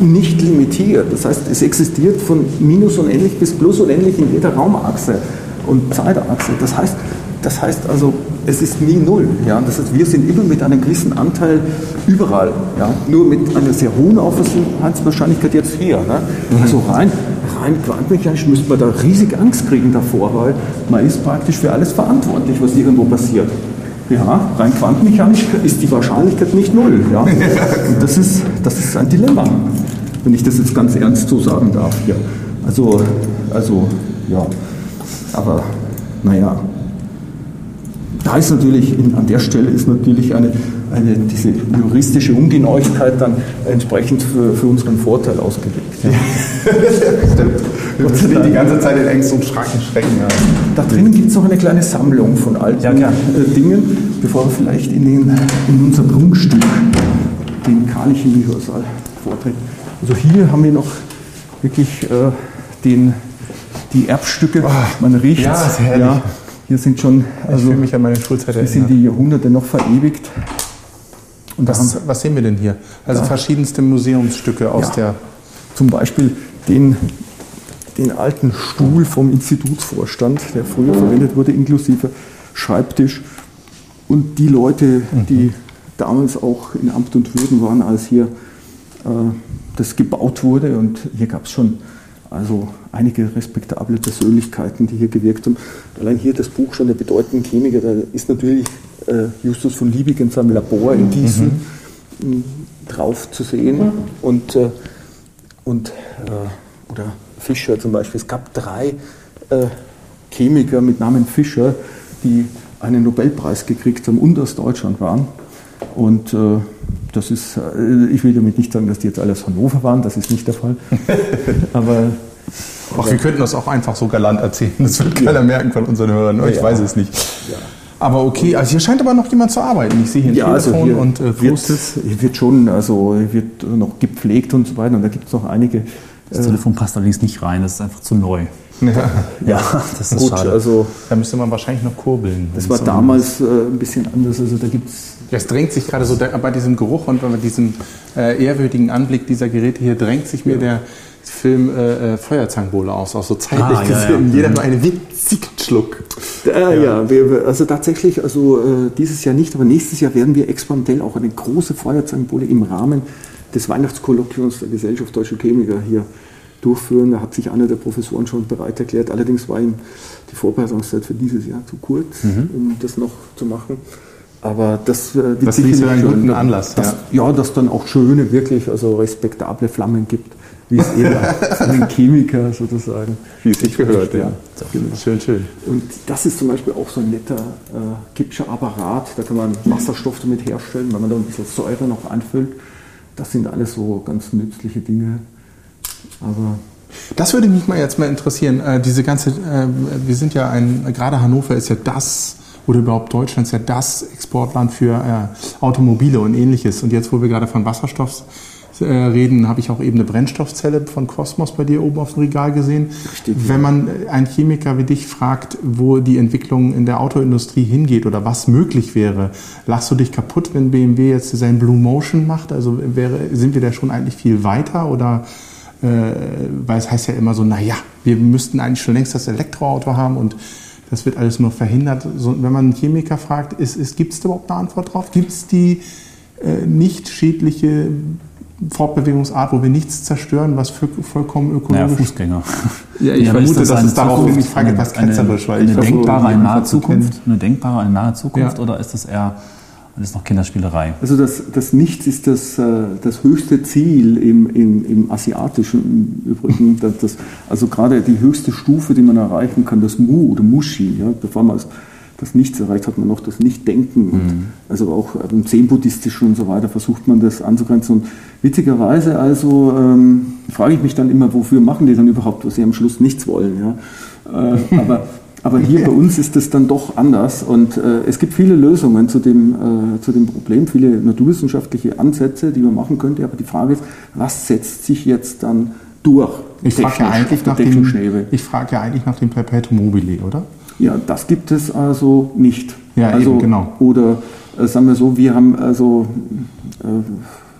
nicht limitiert. Das heißt, es existiert von minus unendlich bis plus unendlich in jeder Raumachse und Zeitachse. Das heißt, das heißt also, es ist nie null. Ja? Das heißt, wir sind immer mit einem gewissen Anteil überall. Ja? Nur mit einer sehr hohen Aufmerksamkeitswahrscheinlichkeit jetzt hier. Ne? Mhm. Also rein, rein quantenmechanisch müsste man da riesig Angst kriegen davor, weil man ist praktisch für alles verantwortlich, was irgendwo passiert. Ja, rein quantenmechanisch ist die Wahrscheinlichkeit nicht null. Ja? Und das ist, das ist ein Dilemma, wenn ich das jetzt ganz ernst so sagen darf. Ja. Also, also, ja, aber naja, da ist natürlich, an der Stelle ist natürlich eine, eine, diese juristische Ungenauigkeit dann entsprechend für, für unseren Vorteil ausgelegt. Ja. Stimmt. Wir stehen die ganze Zeit in Ängsten und Schrecken. Ja. Da drinnen gibt es noch eine kleine Sammlung von alten ja, äh, Dingen, bevor wir vielleicht in, den, in unser Prunkstück, den Kali-Chemie-Hörsaal, vortreten. Also hier haben wir noch wirklich äh, den, die Erbstücke. Oh, Man riecht ja, ist herrlich. Ja, hier sind schon, also, ich fühle mich an meine Schulzeit Hier sind die Jahrhunderte noch verewigt. Und was, was sehen wir denn hier? Also ja. verschiedenste Museumsstücke aus ja. der. Zum Beispiel den, den alten Stuhl vom Institutsvorstand, der früher verwendet wurde, inklusive Schreibtisch. Und die Leute, mhm. die damals auch in Amt und Würden waren, als hier das gebaut wurde. Und hier gab es schon also einige respektable Persönlichkeiten, die hier gewirkt haben. Allein hier das Buch schon der bedeutenden Chemiker, da ist natürlich äh, Justus von Liebig in seinem Labor in Gießen mhm. drauf zu sehen. Und, äh, und, äh, oder Fischer zum Beispiel. Es gab drei äh, Chemiker mit Namen Fischer, die einen Nobelpreis gekriegt haben und aus Deutschland waren. Und äh, das ist, äh, ich will damit nicht sagen, dass die jetzt alle aus Hannover waren, das ist nicht der Fall. Aber Ach, wir könnten das auch einfach so galant erzählen. Das wird keiner merken von unseren Hörern. Ich Ja. weiß es nicht. Aber okay, also hier scheint aber noch jemand zu arbeiten. Ich sehe hier ein ja, also Telefon hier und äh, wird, hier wird schon, also hier wird noch gepflegt und so weiter. Und da gibt es noch einige. Das Telefon passt allerdings nicht rein, das ist einfach zu neu. Ja, Ja, das ist Gut, schade. also da müsste man wahrscheinlich noch kurbeln. das war damals äh, ein bisschen anders. Also da gibt es Ja, es drängt sich gerade so bei diesem Geruch und bei diesem äh, ehrwürdigen Anblick dieser Geräte hier drängt sich mir der Film äh, äh, Feuerzangenbowle aus, auch so zeitlich Ah, ja, ja. gesehen. Jeder nur einen winzigen Schluck. Äh, ja, wir, also tatsächlich, also äh, dieses Jahr nicht, aber nächstes Jahr werden wir experimentell auch eine große Feuerzangenbowle im Rahmen des Weihnachtskolloquiums der Gesellschaft Deutscher Chemiker hier durchführen. Da hat sich einer der Professoren schon bereit erklärt. Allerdings war ihm die Vorbereitungszeit für dieses Jahr zu kurz, um das noch zu machen. Aber das äh, wird Das liegt ja einen Anlass, Dass, ja. dass dann auch schöne, wirklich, also respektable Flammen gibt, wie es eben den Chemiker sozusagen. Wie es sich gehört, ja. Genau. Schön, schön. Und das ist zum Beispiel auch so ein netter äh, Kipscher Apparat. Da kann man Wasserstoff damit herstellen, wenn man da ein bisschen Säure noch einfüllt. Das sind alles so ganz nützliche Dinge. Aber Das würde mich mal jetzt mal interessieren. Äh, diese ganze, äh, wir sind ja ein, gerade Hannover ist ja das, oder überhaupt Deutschland ist ja das Exportland für äh, Automobile und ähnliches. Und jetzt, wo wir gerade von Wasserstoff äh, reden, habe ich auch eben eine Brennstoffzelle von Cosmos bei dir oben auf dem Regal gesehen. Richtig, Wenn man äh, einen Chemiker wie dich fragt, wo die Entwicklung in der Autoindustrie hingeht oder was möglich wäre, lachst du dich kaputt, wenn BMW jetzt sein Blue Motion macht? Also wäre, sind wir da schon eigentlich viel weiter oder äh, weil es heißt ja immer so, naja, wir müssten eigentlich schon längst das Elektroauto haben und das wird alles nur verhindert. So, wenn man einen Chemiker fragt, ist, ist, gibt es überhaupt eine Antwort drauf? Gibt es die äh, nicht schädliche Fortbewegungsart, wo wir nichts zerstören, was für, vollkommen Naja, ökologisch Fußgänger. Ja, ich aber vermute, ist dass eine es darauf Zukunft, ist. Ich frage etwas eine- ketzerisch, weil eine ich denkbare, die eine nahe Antwort zu kennen. Zukunft, eine denkbare, eine nahe Zukunft Ja. oder ist das eher alles noch Kinderspielerei? also das, das Nichts ist das, äh, das höchste Ziel im, im, im Asiatischen im Übrigen. Das, das, also gerade die höchste Stufe, die man erreichen kann, das Mu oder Mushi. Ja, bevor man das, das Nichts erreicht, hat man noch das Nichtdenken. Und also auch im Zen-Buddhistischen und so weiter versucht man das anzugrenzen. Und witzigerweise also ähm, frage ich mich dann immer, wofür machen die dann überhaupt, was sie am Schluss nichts wollen. Ja? Äh, aber aber hier bei uns ist es dann doch anders und äh, es gibt viele Lösungen zu dem, äh, zu dem Problem, viele naturwissenschaftliche Ansätze, die man machen könnte. Aber die Frage ist, was setzt sich jetzt dann durch? Ich frage ja eigentlich nach dem, ich frage ja eigentlich nach dem Perpetuum mobile, oder? Ja, das gibt es also nicht. Ja, also, eben, genau. Oder äh, sagen wir so, wir haben also, äh,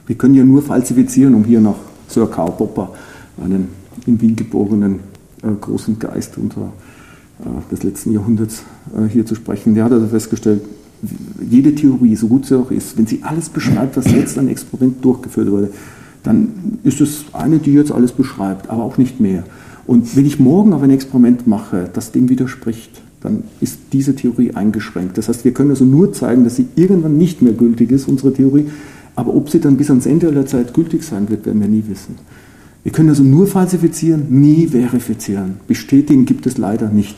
wir können ja nur falsifizieren, um hier nach Sir Karl Popper, einen in Wien geborenen äh, großen Geist unserer, des letzten Jahrhunderts äh, hier zu sprechen. Der hat also festgestellt, jede Theorie, so gut sie auch ist, wenn sie alles beschreibt, was jetzt an Experiment durchgeführt wurde, dann ist es eine, die jetzt alles beschreibt, aber auch nicht mehr. Und wenn ich morgen auf ein Experiment mache, das dem widerspricht, dann ist diese Theorie eingeschränkt. Das heißt, wir können also nur zeigen, dass sie irgendwann nicht mehr gültig ist, unsere Theorie, aber ob sie dann bis ans Ende aller Zeit gültig sein wird, werden wir nie wissen. Wir können also nur falsifizieren, nie verifizieren. Bestätigen gibt es leider nicht.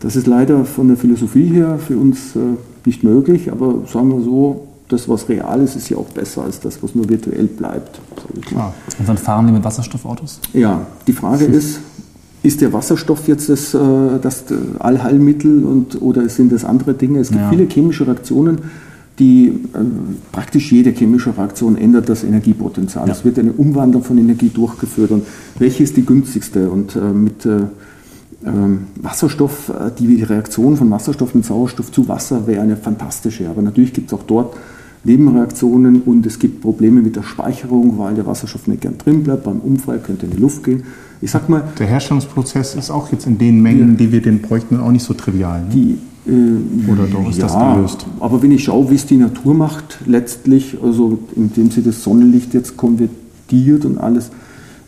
Das ist leider von der Philosophie her für uns äh, nicht möglich, aber sagen wir so, das, was real ist, ist ja auch besser als das, was nur virtuell bleibt. Klar. Und dann fahren die mit Wasserstoffautos? Ja, die Frage ist, ist der Wasserstoff jetzt das, äh, das Allheilmittel und, oder sind das andere Dinge? Es gibt Ja. viele chemische Reaktionen, die äh, praktisch jede chemische Reaktion ändert das Energiepotenzial. Es wird eine Umwandlung von Energie durchgeführt und welche ist die günstigste? Und äh, mit äh, ähm, Wasserstoff, äh, die Reaktion von Wasserstoff mit Sauerstoff zu Wasser wäre eine fantastische. Aber natürlich gibt es auch dort Nebenreaktionen und es gibt Probleme mit der Speicherung, weil der Wasserstoff nicht gern drin bleibt. Beim Unfall könnte in die Luft gehen. Ich sag mal, Der Herstellungsprozess ist auch jetzt in den Mengen, die wir den bräuchten, auch nicht so trivial. Ne? die Oder doch ist das gelöst? Aber wenn ich schaue, wie es die Natur macht, letztlich, also indem sie das Sonnenlicht jetzt konvertiert und alles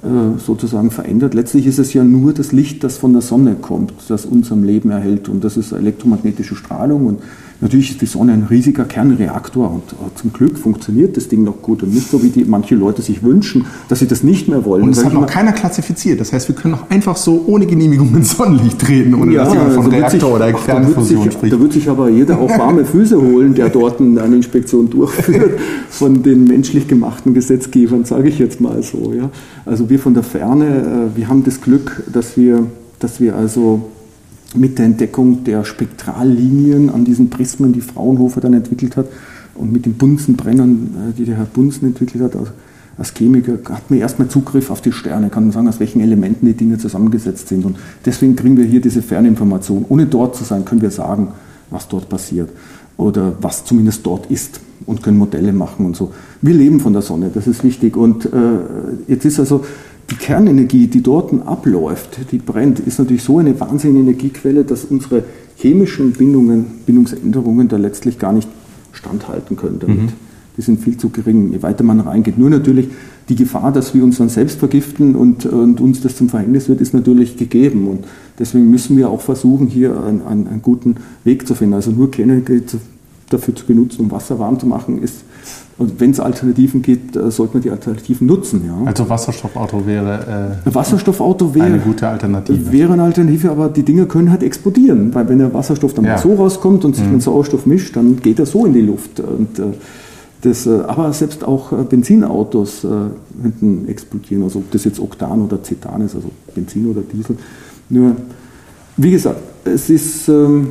äh, sozusagen verändert, letztlich ist es ja nur das Licht, das von der Sonne kommt, das uns am Leben erhält. Und das ist elektromagnetische Strahlung. Und Natürlich ist die Sonne ein riesiger Kernreaktor und äh, zum Glück funktioniert das Ding noch gut und nicht so, wie die manche Leute sich wünschen, dass sie das nicht mehr wollen. Und es hat noch keiner klassifiziert. Das heißt, wir können auch einfach so ohne Genehmigung ins Sonnenlicht treten, ohne dass jemand von also wird Reaktor sich- oder Kernfusion spricht. Da wird sich aber jeder auch warme Füße holen, der dort eine Inspektion durchführt von den menschlich gemachten Gesetzgebern, sage ich jetzt mal so. Ja. Also wir von der Ferne, äh, wir haben das Glück, dass wir, dass wir also mit der Entdeckung der Spektrallinien an diesen Prismen, die Fraunhofer dann entwickelt hat, und mit den Bunsenbrennern, äh, die der Herr Bunsen entwickelt hat, als, als Chemiker, hat man erstmal Zugriff auf die Sterne, kann man sagen, aus welchen Elementen die Dinge zusammengesetzt sind. Und deswegen kriegen wir hier diese Ferninformation. Ohne dort zu sein, können wir sagen, was dort passiert oder was zumindest dort ist und können Modelle machen und so. Wir leben von der Sonne, das ist wichtig. Und äh, jetzt ist also die Kernenergie, die dort abläuft, die brennt, ist natürlich so eine wahnsinnige Energiequelle, dass unsere chemischen Bindungen, Bindungsänderungen da letztlich gar nicht standhalten können damit. Die sind viel zu gering, je weiter man reingeht. Nur natürlich die Gefahr, dass wir uns dann selbst vergiften und, und uns das zum Verhängnis wird, ist natürlich gegeben. Und deswegen müssen wir auch versuchen, hier einen, einen, einen guten Weg zu finden. Also nur Kernenergie dafür zu benutzen, um Wasser warm zu machen, ist, und wenn es Alternativen gibt, äh, sollte man die Alternativen nutzen. Ja. Also Wasserstoffauto wäre Ein Wasserstoffauto wäre eine gute Alternative. Wäre eine Alternative, aber die Dinger können halt explodieren, weil wenn der Wasserstoff dann Ja. so rauskommt und sich Mhm. mit Sauerstoff mischt, dann geht er so in die Luft. Und, äh, das, äh, aber selbst auch äh, Benzinautos äh, könnten explodieren, also ob das jetzt Oktan oder Cetan ist, also Benzin oder Diesel. Nur, wie gesagt, es ist, ähm,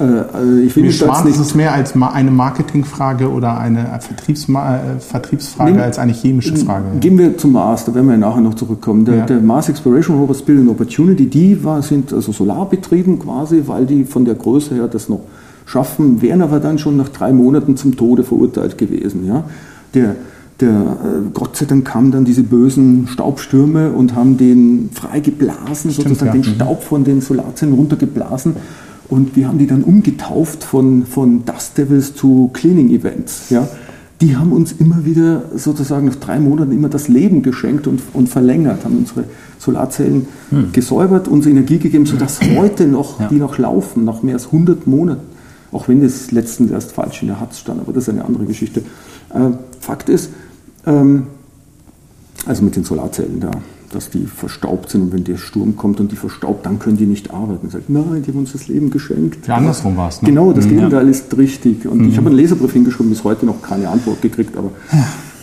äh, äh, ich will Mir schwant, nicht ist es mehr als eine Marketingfrage oder eine Vertriebsma äh, Vertriebsfrage Nehmen- als eine chemische Frage. Gehen wir zum Mars, da werden wir nachher noch zurückkommen. Der, Ja. der Mars Exploration Rover Spirit and Opportunity, die war, sind also solarbetrieben quasi, weil die von der Größe her das noch schaffen, wären aber dann schon nach drei Monaten zum Tode verurteilt gewesen. Ja? Der, der, äh, Gott sei Dank kamen dann diese bösen Staubstürme und haben den freigeblasen, sozusagen ja. den Mhm. Staub von den Solarzellen runtergeblasen. Und wir haben die dann umgetauft von, von Dust Devils zu Cleaning Events. Ja? Die haben uns immer wieder sozusagen nach drei Monaten immer das Leben geschenkt und, und verlängert, haben unsere Solarzellen gesäubert, uns Energie gegeben, sodass heute noch, Ja. die noch laufen, nach mehr als 100 Monaten. Auch wenn das letztens erst falsch in der Hatz stand, aber das ist eine andere Geschichte. Äh, Fakt ist, ähm, also mit den Solarzellen da, dass die verstaubt sind und wenn der Sturm kommt und die verstaubt, dann können die nicht arbeiten. Sagt, nein, die haben uns das Leben geschenkt. Ja, andersrum war's, ne? Genau, das Mhm, Gegenteil ist richtig. Und ich habe einen Leserbrief hingeschrieben, bis heute noch keine Antwort gekriegt. Aber,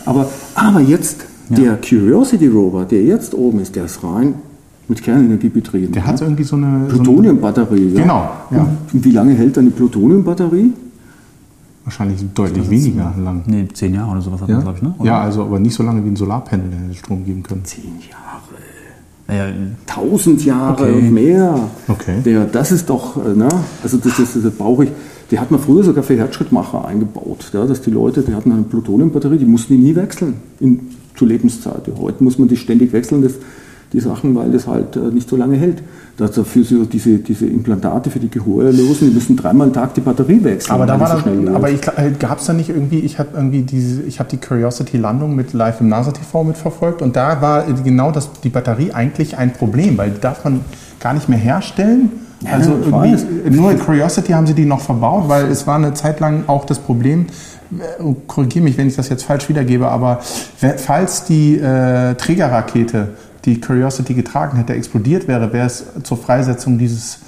aber, aber jetzt, der Curiosity Rover, der jetzt oben ist, der ist rein mit Kernenergie betrieben. Der hat so irgendwie so eine. So eine Plutoniumbatterie. Ja. Genau, ja. Und wie lange hält eine Plutoniumbatterie? Wahrscheinlich deutlich weniger lang. Nee, zehn Jahre oder sowas hat Ja? man, glaube ich, ne? Oder? ja, also aber nicht so lange wie ein Solarpanel, der hätte Strom geben können. Zehn Jahre. Ja, ja, tausend Jahre Okay. und mehr. Okay. Der, das ist doch, äh, ne? also das, das, das brauche ich. Die hat man früher sogar für Herzschrittmacher eingebaut, ja? dass die Leute, die hatten eine Plutoniumbatterie, die mussten die nie wechseln in, zur Lebenszeit. Heute muss man die ständig wechseln, das, die Sachen, weil das halt äh, nicht so lange hält. Dafür so diese, diese Implantate für die Gehörlosen, die müssen dreimal am Tag die Batterie wechseln. Aber da war so schnell läuft. aber ich gab es da nicht irgendwie, ich habe irgendwie diese, ich habe die Curiosity Landung mit live im NASA TV mitverfolgt und da war genau das, die Batterie eigentlich ein Problem, weil die darf man gar nicht mehr herstellen. Ja, also nur in Curiosity haben sie die noch verbaut, weil es war eine Zeit lang auch das Problem, äh, korrigiere mich, wenn ich das jetzt falsch wiedergebe, aber falls die äh, Trägerrakete, die Curiosity getragen hätte, explodiert wäre, wäre es zur Freisetzung dieses,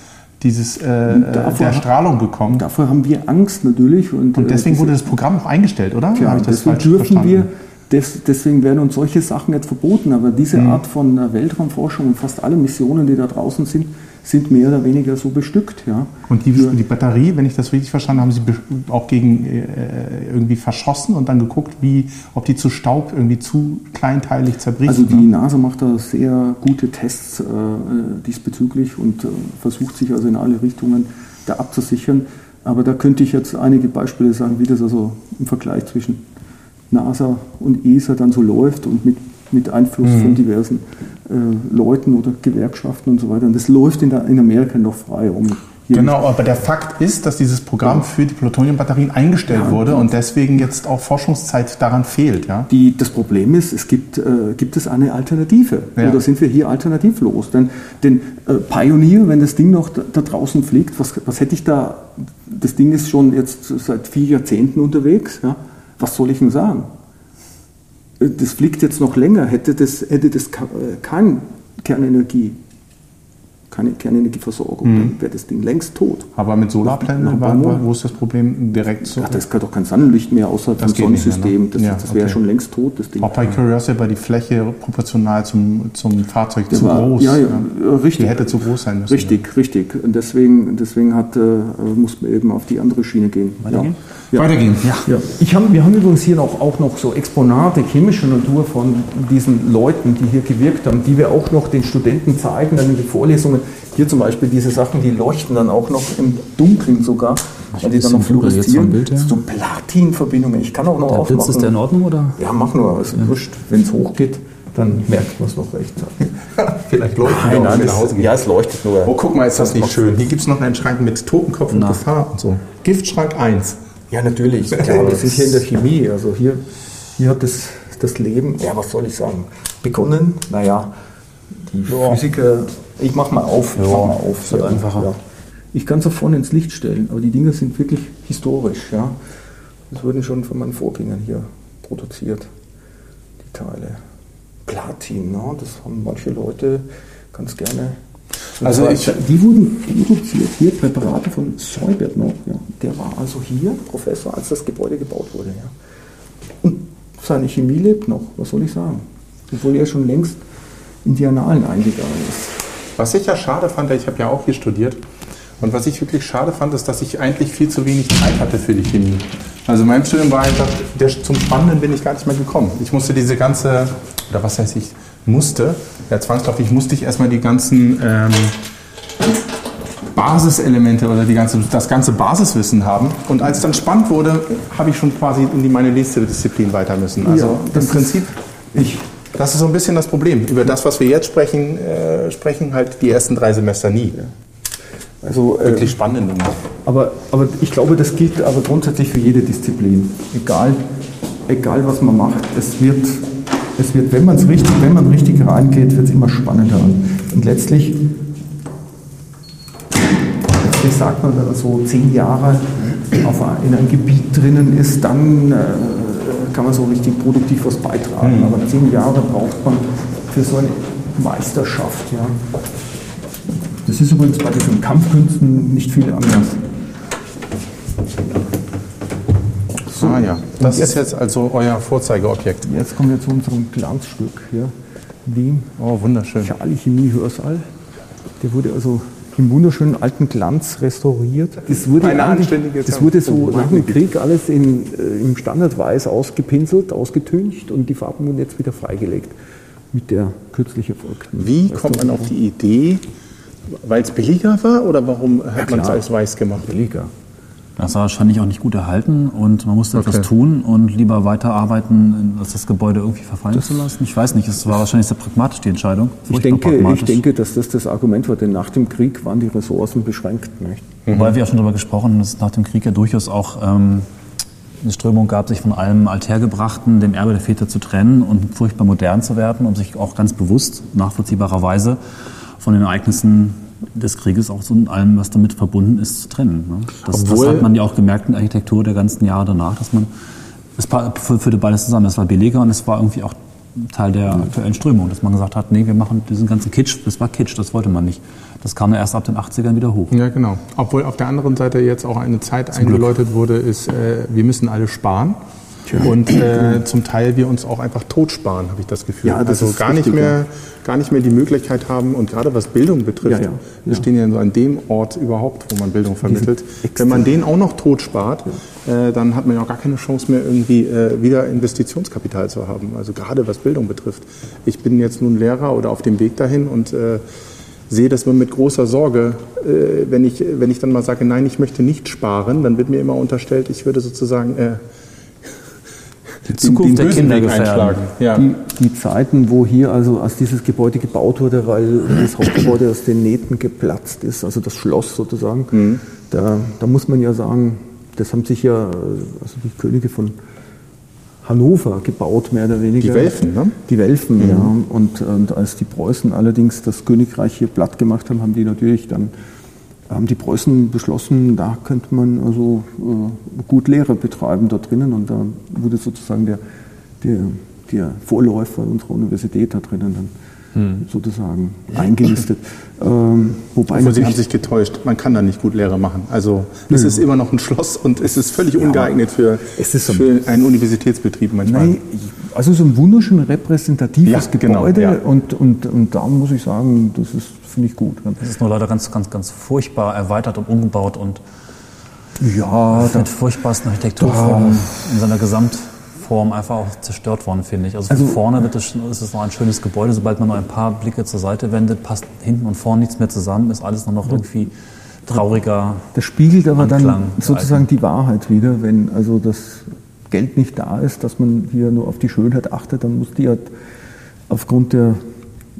dieses äh, davor- der Strahlung gekommen. Davor haben wir Angst natürlich. Und, Und deswegen äh, wurde das Programm auch eingestellt, oder? Ich das deswegen dürfen verstanden? wir, des, deswegen werden uns solche Sachen jetzt verboten. Aber diese Mhm. Art von äh, Weltraumforschung und fast alle Missionen, die da draußen sind, sind mehr oder weniger so bestückt. Ja. Und die, die Batterie, wenn ich das richtig verstanden habe, haben Sie auch gegen äh, irgendwie verschossen und dann geguckt, wie, ob die zu Staub irgendwie zu kleinteilig zerbricht. Also die? NASA macht da sehr gute Tests äh, diesbezüglich und äh, versucht sich also in alle Richtungen da abzusichern. Aber da könnte ich jetzt einige Beispiele sagen, wie das also im Vergleich zwischen NASA und ESA dann so läuft und mit, mit Einfluss Mhm. von diversen äh, Leuten oder Gewerkschaften und so weiter. Und das läuft in, der, in Amerika noch frei hier Genau, aber der Fakt ist, dass dieses Programm für die Plutoniumbatterien eingestellt wurde und deswegen jetzt auch Forschungszeit daran fehlt. Ja? Die, das Problem ist, es gibt, äh, gibt es eine Alternative. Ja. Oder sind wir hier alternativlos? Denn, denn äh, Pioneer, wenn das Ding noch da, da draußen fliegt, was, was hätte ich da? Das Ding ist schon jetzt seit vier Jahrzehnten unterwegs. Ja? Was soll ich denn sagen? Das fliegt jetzt noch länger. Hätte das, hätte das äh, kein Kernenergie, keine Kernenergieversorgung, Mhm. dann wäre das Ding längst tot. Aber mit Solarplänen, wo ist das Problem direkt so? Ja, das kann doch kein Sonnenlicht mehr außerhalb Das vom nicht mehr, Sonnensystem. ne? Das, Ja, das wäre okay. schon längst tot, das Ding. Auch bei Curiosity war die Fläche proportional zum, zum Fahrzeug Das zu war- groß. Ja, ja, richtig. Die hätte zu groß sein müssen. Richtig, richtig. Und deswegen, deswegen hat, äh, muss man eben auf die andere Schiene gehen. Weitergehen? Ja. Weitergehen. Ja. Ich hab, wir haben übrigens hier noch, auch noch so Exponate chemischer Natur von diesen Leuten, die hier gewirkt haben, die wir auch noch den Studenten zeigen, dann in den Vorlesungen. Hier zum Beispiel diese Sachen, die leuchten dann auch noch im Dunkeln sogar, weil die dann noch fluoreszieren. Bild. Das ist so Platinverbindungen. Ich kann auch noch Der aufmachen. Blitz ist der in Ordnung oder? Ja, mach nur, ist wurscht. Wenn es hochgeht, dann merkt man es noch rechtzeitig. Vielleicht leuchtet Nein, nein, das, nach Hause geht. ja, es leuchtet nur. Oh, guck mal, ist das nicht schön. Hier gibt es noch einen Schrank mit Totenkopf und Na. Gefahr und so. Giftschrank 1. Ja, natürlich. Klar, wir sind hier in der Chemie. Also hier, hier hat das, das Leben, ja, was soll ich sagen, begonnen. Naja, die Physiker, ich mach mal auf, ich mach mal auf. wird Ja, einfacher. Ja. Ich kann es auch vorne ins Licht stellen, aber die Dinge sind wirklich historisch. Ja. Das wurden schon von meinen Vorgängern hier produziert, die Teile. Platin, ne? das haben manche Leute ganz gerne. Also ich- die wurden produziert, hier Präparate von Seubert noch. Ja. Der war also hier Professor, als das Gebäude gebaut wurde. Ja. Und seine Chemie lebt noch, was soll ich sagen? Obwohl er schon längst in die Annalen eingegangen ist. Was ich ja schade fand, ich habe ja auch hier studiert, und was ich wirklich schade fand, ist, dass ich eigentlich viel zu wenig Zeit hatte für die Chemie. Also mein Studium war einfach, der, zum Spannenden bin ich gar nicht mehr gekommen. Ich musste diese ganze, oder was heißt ich, musste, ja zwangsläufig musste ich erstmal die ganzen ähm, Basiselemente oder die ganze, das ganze Basiswissen haben. Und als es dann spannend wurde, habe ich schon quasi in die, meine nächste Disziplin weiter müssen. Also Ja, im Prinzip, ich, das ist so ein bisschen das Problem. Über das, was wir jetzt sprechen, äh, sprechen halt die ersten drei Semester nie. Also, äh, Wirklich spannend. Aber, aber ich glaube, das gilt aber grundsätzlich für jede Disziplin. Egal, egal was man macht, es wird, es wird wenn, man's richtig, wenn man richtig reingeht, wird es immer spannender. Und letztlich, letztlich sagt man, wenn man so zehn Jahre auf ein, in einem Gebiet drinnen ist, dann äh, kann man so richtig produktiv was beitragen. Aber zehn Jahre braucht man für so eine Meisterschaft. Ja. Das ist übrigens bei diesen Kampfkünsten nicht viel anders. Ah ja, das ist jetzt also euer Vorzeigeobjekt. Jetzt kommen wir zu unserem Glanzstück hier. Wien, Oh, wunderschön. Charlie Chemie Hörsaal. Der wurde also im wunderschönen alten Glanz restauriert. Das wurde, das wurde so nach dem Krieg alles in, äh, im Standardweiß ausgepinselt, ausgetüncht und die Farben wurden jetzt wieder freigelegt mit der kürzlich erfolgten. Wie kommt man auf die Idee, weil es billiger war oder warum hat man es als weiß gemacht? Billiger. Das war wahrscheinlich auch nicht gut erhalten und man musste etwas Okay. tun und lieber weiterarbeiten, als das Gebäude irgendwie verfallen zu lassen. Ich weiß nicht, es war wahrscheinlich sehr pragmatisch die Entscheidung. Ich denke, ich denke, dass das das Argument war, denn nach dem Krieg waren die Ressourcen beschränkt. Nicht? Wobei wir ja schon darüber gesprochen haben, dass es nach dem Krieg ja durchaus auch ähm, eine Strömung gab, sich von allem Althergebrachten, dem Erbe der Väter zu trennen und furchtbar modern zu werden, um sich auch ganz bewusst, nachvollziehbarerweise von den Ereignissen des Krieges auch so in allem, was damit verbunden ist, zu trennen. Ne? Das, das Obwohl- hat man ja auch gemerkt in der Architektur der ganzen Jahre danach, dass man, es führte beides zusammen. Es war billiger und es war irgendwie auch Teil der aktuellen Strömung, dass man gesagt hat, nee, wir machen diesen ganzen Kitsch, das war Kitsch, das wollte man nicht. Das kam ja erst ab den 80ern wieder hoch. Ja, genau. Obwohl auf der anderen Seite jetzt auch eine Zeit eingeläutet wurde, ist, äh, wir müssen alle sparen. Und äh, zum Teil wir uns auch einfach tot sparen, habe ich das Gefühl. Ja, das also gar nicht, mehr, gar nicht mehr die Möglichkeit haben und gerade was Bildung betrifft, Ja, ja, wir stehen ja so an dem Ort überhaupt, wo man Bildung vermittelt. Wenn man den auch noch tot spart, äh, dann hat man ja auch gar keine Chance mehr irgendwie äh, wieder Investitionskapital zu haben. Also gerade was Bildung betrifft. Ich bin jetzt nun Lehrer oder auf dem Weg dahin und äh, sehe das mit großer Sorge, äh, wenn, ich, wenn ich dann mal sage, nein, ich möchte nicht sparen, dann wird mir immer unterstellt, ich würde sozusagen äh, Die Zukunft der Kinder gefährden. Ja. Die, die, Zeiten, wo hier also als dieses Gebäude gebaut wurde, weil das Hauptgebäude aus den Nähten geplatzt ist, also das Schloss sozusagen, mhm. da, da muss man ja sagen, das haben sich ja also die Könige von Hannover gebaut, mehr oder weniger. Die Welfen, ne? Die Welfen, mhm. ja. Und, und, als die Preußen allerdings das Königreich hier platt gemacht haben, haben die natürlich dann, haben die Preußen beschlossen, da könnte man also äh, gut Lehre betreiben da drinnen. Und da wurde sozusagen der, der, der Vorläufer unserer Universität da drinnen dann hm. sozusagen eingelistet. Ähm, wobei Obwohl Sie haben sich getäuscht. Man kann da nicht gut Lehre machen. Also es ja. ist immer noch ein Schloss und es ist völlig ungeeignet für, für einen Universitätsbetrieb manchmal. Nein, also so ein wunderschön repräsentatives ja, genau, Gebäude genau, ja. und, und, und da muss ich sagen, das ist, finde ich gut. Es ist nur leider ganz, ganz, ganz furchtbar erweitert und umgebaut und ja, mit furchtbarsten Architekturformen in seiner Gesamt Form einfach auch zerstört worden, finde ich. Also, also vorne wird es, ist es noch ein schönes Gebäude, sobald man nur ein paar Blicke zur Seite wendet, passt hinten und vorne nichts mehr zusammen, ist alles nur noch irgendwie trauriger. Das spiegelt aber Anklang dann sozusagen die Wahrheit wieder, wenn also das Geld nicht da ist, dass man hier nur auf die Schönheit achtet, dann muss die halt aufgrund der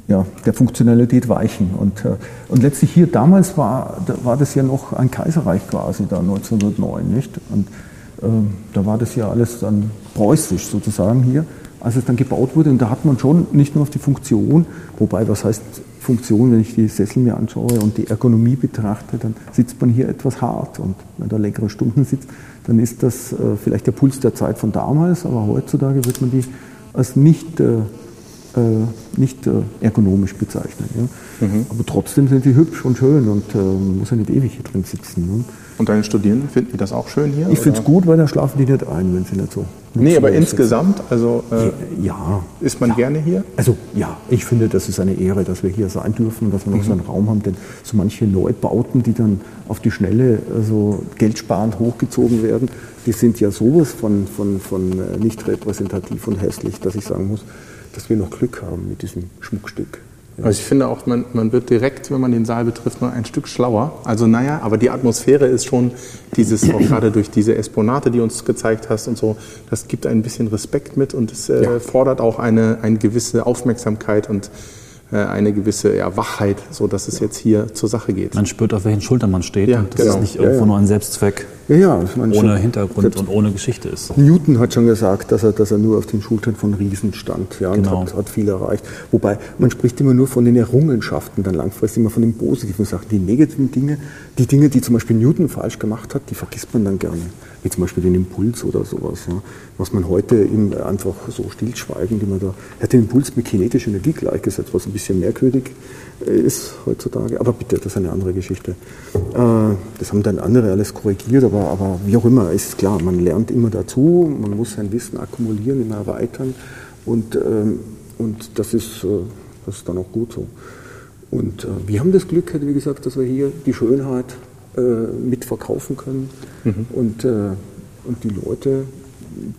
ja, der Funktionalität weichen. Und, äh, und letztlich hier damals war, war das ja noch ein Kaiserreich quasi da 1909, nicht? Und ähm, da war das ja alles dann preußisch sozusagen hier, als es dann gebaut wurde. Und da hat man schon nicht nur auf die Funktion, wobei, was heißt Funktion, wenn ich die Sessel mir anschaue und die Ergonomie betrachte, dann sitzt man hier etwas hart. Und wenn da längere Stunden sitzt, dann ist das äh, vielleicht der Puls der Zeit von damals, aber heutzutage wird man die als nicht, äh, äh nicht äh, ergonomisch bezeichnen. Ja? Mhm. Aber trotzdem sind die hübsch und schön und äh, muss ja nicht ewig hier drin sitzen. Ne? Und deine Studierenden finden die das auch schön hier? Ich finde es gut, weil da schlafen die nicht ein, wenn sie nicht so. Nee, aber insgesamt, also äh, ja, ist man ja. gerne hier? Also ja, ich finde, das ist eine Ehre, dass wir hier sein dürfen, dass wir noch mhm. so einen Raum haben, denn so manche Neubauten, die dann auf die Schnelle also geldsparend hochgezogen werden, die sind ja sowas von, von, von äh, nicht repräsentativ und hässlich, dass ich sagen muss, dass wir noch Glück haben mit diesem Schmuckstück. Also ich finde auch, man, man wird direkt, wenn man den Saal betrifft, nur ein Stück schlauer. Also naja, aber die Atmosphäre ist schon dieses, auch gerade durch diese Exponate, die uns gezeigt hast und so, das gibt ein bisschen Respekt mit und es äh, ja. fordert auch eine, eine gewisse Aufmerksamkeit und äh, eine gewisse ja, Wachheit, so dass es jetzt hier zur Sache geht. Man spürt, auf welchen Schultern man steht. Ja, und das genau. ist nicht irgendwo ja, nur ein Selbstzweck, ohne schon, Hintergrund und ohne Geschichte ist. Newton hat schon gesagt, dass er, dass er nur auf den Schultern von Riesen stand ja, genau. und hat, hat, viel erreicht. Wobei man spricht immer nur von den Errungenschaften, dann langfristig immer von den positiven Sachen. Die negativen Dinge, die Dinge, die zum Beispiel Newton falsch gemacht hat, die vergisst man dann gerne wie zum Beispiel den Impuls oder sowas, ja, was man heute ihm einfach so stillschweigen, die man da, er hat den Impuls mit kinetischer Energie gleichgesetzt, was ein bisschen merkwürdig äh, ist heutzutage, aber bitte, das ist eine andere Geschichte. Äh, das haben dann andere alles korrigiert, aber, aber wie auch immer, ist klar, man lernt immer dazu, man muss sein Wissen akkumulieren, immer erweitern und, ähm, und das, ist, äh, das ist dann auch gut so. Und wir haben das Glück, wie gesagt, dass wir hier die Schönheit äh, mitverkaufen können. Mhm. Und, äh, und die Leute,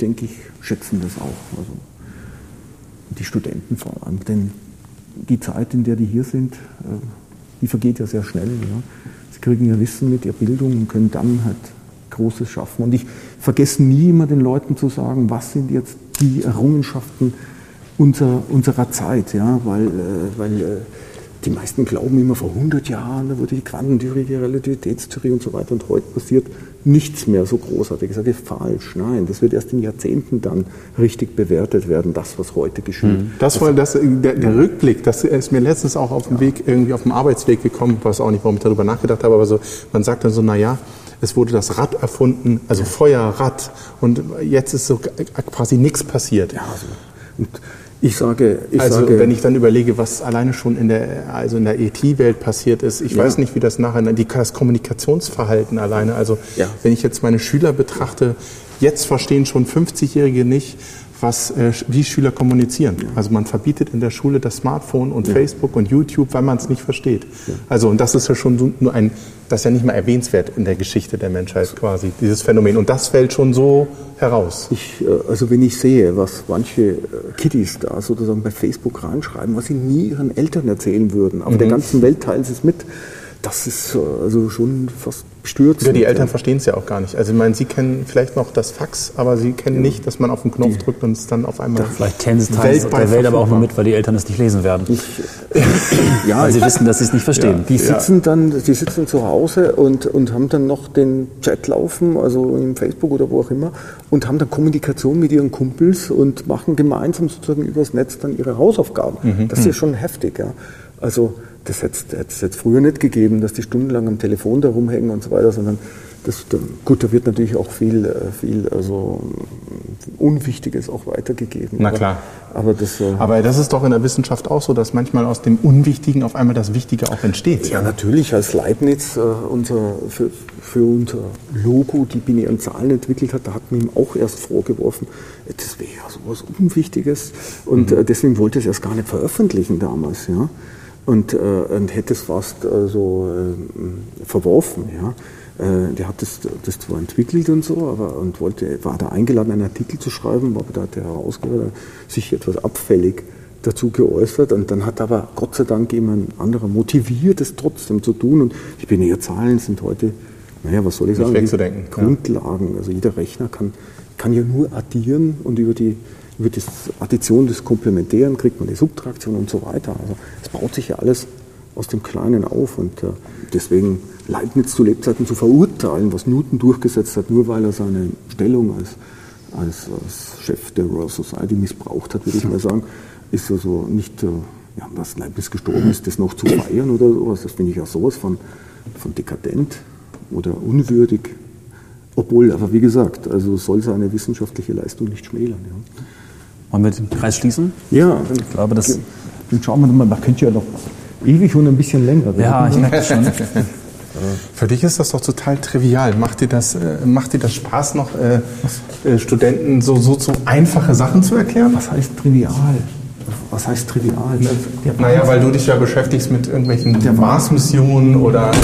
denke ich, schätzen das auch. Also die Studenten vor allem. Denn die Zeit, in der die hier sind, äh, die vergeht ja sehr schnell. Ja. Sie kriegen ihr Wissen mit, ihre Bildung und können dann halt Großes schaffen. Und ich vergesse nie immer den Leuten zu sagen, was sind jetzt die Errungenschaften unserer, unserer Zeit, ja, weil, weil die meisten glauben immer vor 100 Jahren, da wurde die Quantentheorie, die Relativitätstheorie und so weiter und heute passiert nichts mehr so großartig. Das ist falsch. Nein, das wird erst in Jahrzehnten dann richtig bewertet werden, das, was heute geschieht. Mhm. Das war das, der, der Rückblick, das ist mir letztens auch auf dem Weg, irgendwie auf dem Arbeitsweg gekommen, weiß auch nicht, warum ich darüber nachgedacht habe, aber so, man sagt dann so, naja, es wurde das Rad erfunden, also Feuerrad, und jetzt ist so quasi nichts passiert. Ja, also, ich sage, ich also sage, wenn ich dann überlege, was alleine schon in der, also in der ET-Welt passiert ist, ich ja. weiß nicht, wie das nachher, die, das Kommunikationsverhalten alleine, also ja. wenn ich jetzt meine Schüler betrachte, jetzt verstehen schon 50-Jährige nicht, was, äh, wie Schüler kommunizieren. Also man verbietet in der Schule das Smartphone und ja. Facebook und YouTube, weil man es nicht versteht. Ja. Also und das ist ja schon nur ein, das ist ja nicht mal erwähnenswert in der Geschichte der Menschheit quasi, dieses Phänomen. Und das fällt schon so heraus. Ich, äh, also wenn ich sehe, was manche äh, Kiddies da sozusagen bei Facebook reinschreiben, was sie nie ihren Eltern erzählen würden, auf mhm. der ganzen Welt teilen sie es mit, das ist äh, also schon fast bestürzend. Ja, die Eltern verstehen es ja auch gar nicht. Also ich meine, sie kennen vielleicht noch das Fax, aber sie kennen nicht, dass man auf den Knopf drückt und es dann auf einmal Vielleicht kennen sie weltweit der Welt aber auch nur mit, weil die Eltern es nicht lesen werden. ja, weil sie wissen, dass sie es nicht verstehen. Die sitzen dann, die sitzen zu Hause und, und haben dann noch den Chat laufen, also im Facebook oder wo auch immer, und haben dann Kommunikation mit ihren Kumpels und machen gemeinsam sozusagen übers Netz dann ihre Hausaufgaben. Das ist ja schon heftig, ja. Also das hätte es jetzt früher nicht gegeben, dass die stundenlang am Telefon da rumhängen und so weiter, sondern das, da- gut, da wird natürlich auch viel, äh, viel also Unwichtiges auch weitergegeben. Na aber, klar. Aber das, äh, Aber das ist doch in der Wissenschaft auch so, dass manchmal aus dem Unwichtigen auf einmal das Wichtige auch entsteht. Ja, natürlich, als Leibniz äh, unser, für, für unser Logo die binären Zahlen entwickelt hat, da hat man ihm auch erst vorgeworfen, das wäre ja sowas Unwichtiges. Und äh, deswegen wollte er es erst gar nicht veröffentlichen damals. Ja? Und, äh, und hätte es fast äh, so äh, verworfen. Ja? Äh, der hat das, das zwar entwickelt und so, aber und wollte, war da eingeladen, einen Artikel zu schreiben, aber da hat der Herausgeber sich etwas abfällig dazu geäußert und dann hat aber Gott sei Dank jemand anderer motiviert, es trotzdem zu tun und die binären Zahlen sind heute, naja, was soll ich Nicht sagen, die wegzudenken, ja. Grundlagen. Also jeder Rechner kann, kann ja nur addieren und über die über die Addition des Komplementären kriegt man die Subtraktion und so weiter. Also es baut sich ja alles aus dem Kleinen auf und äh, deswegen Leibniz zu Lebzeiten zu verurteilen, was Newton durchgesetzt hat, nur weil er seine Stellung als, als, als Chef der Royal Society missbraucht hat, würde ich mal sagen, ist also nicht, äh, ja, was Leibniz gestorben ist, das noch zu feiern oder sowas. Das finde ich auch sowas von, von dekadent oder unwürdig. Obwohl, aber wie gesagt, also soll seine wissenschaftliche Leistung nicht schmälern. Ja. Wollen wir den Kreis schließen? Ja, Ich glaube, das. dann schauen wir mal, man könnte ja noch ewig und ein bisschen länger reden. Ja, ich merke das schon. Für dich ist das doch total trivial. Macht dir das, äh, macht dir das Spaß noch, äh, äh, Studenten so, so, so einfache Sachen zu erklären? Was heißt trivial? Was heißt trivial? Der Naja, weil du dich ja beschäftigst mit irgendwelchen Mars-Missionen oder äh,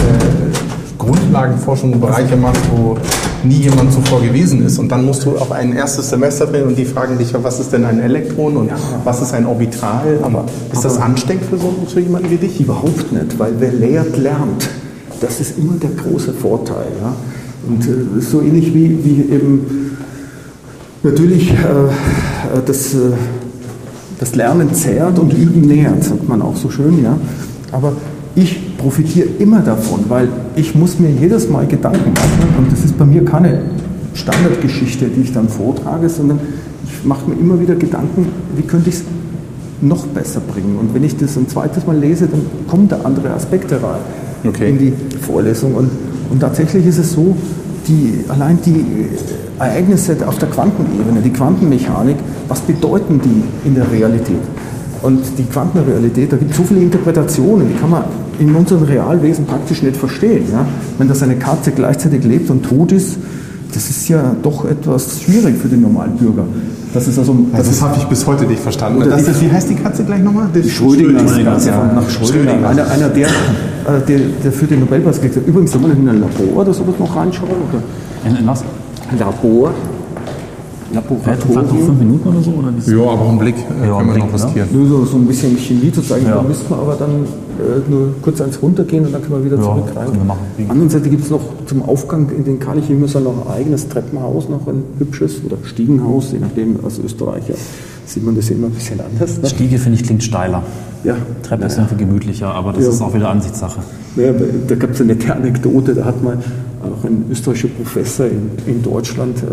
Grundlagenforschung, Bereiche machst, wo nie jemand zuvor gewesen ist. Und dann musst du auf ein erstes Semester drin und die fragen dich ja, was ist denn ein Elektron und was ist ein Orbital? Und ist das ansteckend für, so, für jemanden wie dich? Überhaupt nicht, weil wer lehrt, lernt. Das ist immer der große Vorteil. Ja? Und äh, so ähnlich wie, wie eben natürlich äh, das, äh, das Lernen zehrt und Üben nährt, sagt man auch so schön. Ja? Aber ich profitiere immer davon, weil ich muss mir jedes Mal Gedanken machen und das ist bei mir keine Standardgeschichte, die ich dann vortrage, sondern ich mache mir immer wieder Gedanken, wie könnte ich es noch besser bringen. Und wenn ich das ein zweites Mal lese, dann kommen da andere Aspekte rein Okay. in die Vorlesung. Und, und tatsächlich ist es so, die, allein die Ereignisse auf der Quantenebene, die Quantenmechanik, was bedeuten die in der Realität? Und die Quantenrealität, da gibt es so viele Interpretationen, die kann man in unserem Realwesen praktisch nicht verstehen. Ja? Wenn das eine Katze gleichzeitig lebt und tot ist, das ist ja doch etwas schwierig für den normalen Bürger. Das ist also, Das, das habe ich bis heute nicht verstanden. Oder Das ist, wie heißt die Katze gleich nochmal? Die Schrödinger, Schrödinger, ja, ja. nach Schrödinger. Schrödinger. Einer, einer der, äh, der, der für den Nobelpreis gekriegt hat. Übrigens, soll man in ein Labor oder sowas noch reinschauen? Oder? In, in was? Labor? Vielleicht noch fünf? Minuten oder so? Oder? Ja, aber einen Blick äh, Ja, können wir einen noch Blick, riskieren. Nur so, so ein bisschen Chemie zu zeigen, Ja. da müssen wir aber dann äh, nur kurz eins runtergehen und dann können wir wieder Ja, zurück rein. Auf der anderen Seite gibt es noch zum Aufgang in den Kalichimmersaal noch ein eigenes Treppenhaus, noch ein hübsches oder Stiegenhaus, je nachdem, als Österreicher sieht man das immer ein bisschen anders. Ne? Stiege, finde ich, klingt steiler. Ja, Treppe ist irgendwie gemütlicher, aber das Ja. ist auch wieder Ansichtssache. Ja, da gab es eine nette Anekdote, da hat mal auch ein österreichischer Professor in, in Deutschland, äh,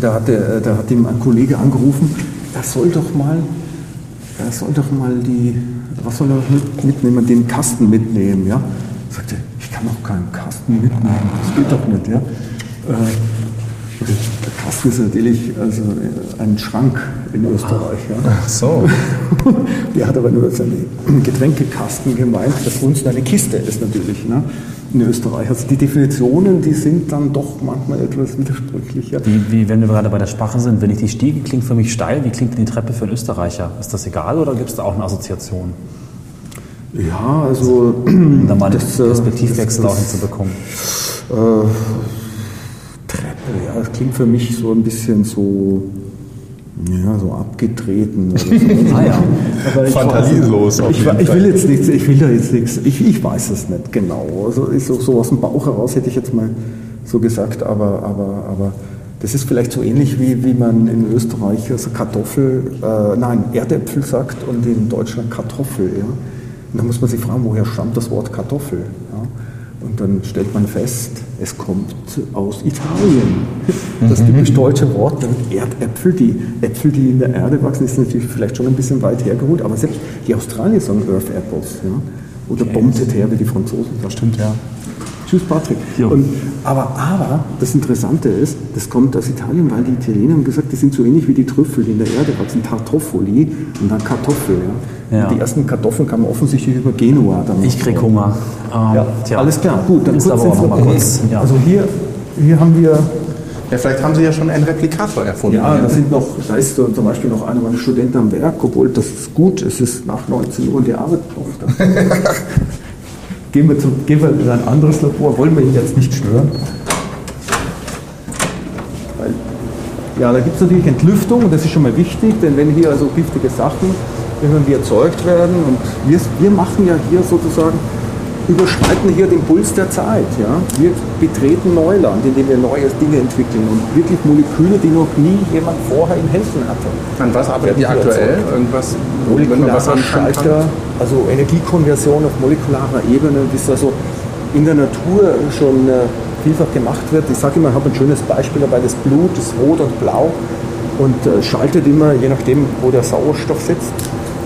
da, hat der, da hat ihm ein Kollege angerufen, er soll doch mal, er soll doch mal die, was soll er mit, mitnehmen, den Kasten mitnehmen, ja? Sagte, ich kann doch keinen Kasten mitnehmen, das geht doch nicht, ja? Äh, der Kasten ist natürlich also äh, ein Schrank in Österreich, ja? Ach so. Der hat aber nur seinen Getränkekasten gemeint, das uns eine Kiste ist natürlich ne? In Österreich. Also die Definitionen, die sind dann doch manchmal etwas widersprüchlicher. Wie, wie, wenn wir gerade bei der Sprache sind, wenn ich die Stiege klingt für mich steil, wie klingt denn die Treppe für einen Österreicher? Ist das egal oder gibt es da auch eine Assoziation? Ja, also Um da mal einen das, äh, Perspektivwechsel das- auch hinzubekommen. äh, Treppe, ja, das klingt für mich so ein bisschen so, Ja, so abgetreten oder so. Ah ja. Aber ich Fantasielos Ich, jeden ich will jetzt nichts, ich will da jetzt nichts, ich, ich weiß es nicht genau. Also ist so, so aus dem Bauch heraus hätte ich jetzt mal so gesagt, aber, aber, aber das ist vielleicht so ähnlich wie, wie man in Österreich also Kartoffel, äh, nein, Erdäpfel sagt und in Deutschland Kartoffel. Ja? Und da muss man sich fragen, woher stammt das Wort Kartoffel? Und dann stellt man fest, es kommt aus Italien. Das typisch deutsche Wort, dann Erdäpfel, die Äpfel, die in der Erde wachsen, ist natürlich vielleicht schon ein bisschen weit hergeholt, aber selbst die Australier sagen Earth Apples. Ja? Oder Bombe de terre, wie die Franzosen sagen. Stimmt, ja. Tschüss, Patrick. Und, aber, aber das Interessante ist, das kommt aus Italien, weil die Italiener haben gesagt, die sind so ähnlich wie die Trüffel, die in der Erde wachsen. Tartoffoli und dann Kartoffel. Ja. Ja. Die ersten Kartoffeln kamen offensichtlich über Genua. Dann Ich krieg Hunger. Ähm, Ja, tja. alles klar. Gut, dann Ist kurz aber auch ins noch mal kurz. Ja. Also hier, hier haben wir Ja, vielleicht haben Sie ja schon einen Replikator erfunden. Ja, da sind noch, da ist zum Beispiel noch einer meiner Studenten am Werk, obwohl das ist gut, es ist nach 19 Uhr und die arbeitet noch. Gehen, wir zu, gehen wir in ein anderes Labor, wollen wir ihn jetzt nicht stören. Weil, ja, da gibt es natürlich Entlüftung und das ist schon mal wichtig, denn wenn hier also giftige Sachen irgendwie erzeugt werden und wir, wir machen ja hier sozusagen überschreiten hier den Puls der Zeit. Ja? Wir betreten Neuland, indem wir neue Dinge entwickeln und wirklich Moleküle, die noch nie jemand vorher in Händen hatte. An was arbeiten die aktuell? Irgendwas, Molekularer? Schalter, also Energiekonversion auf molekularer Ebene, das also in der Natur schon äh, vielfach gemacht wird. Ich sage immer, ich habe ein schönes Beispiel dabei, das Blut ist rot und blau und äh, schaltet immer, je nachdem, wo der Sauerstoff sitzt.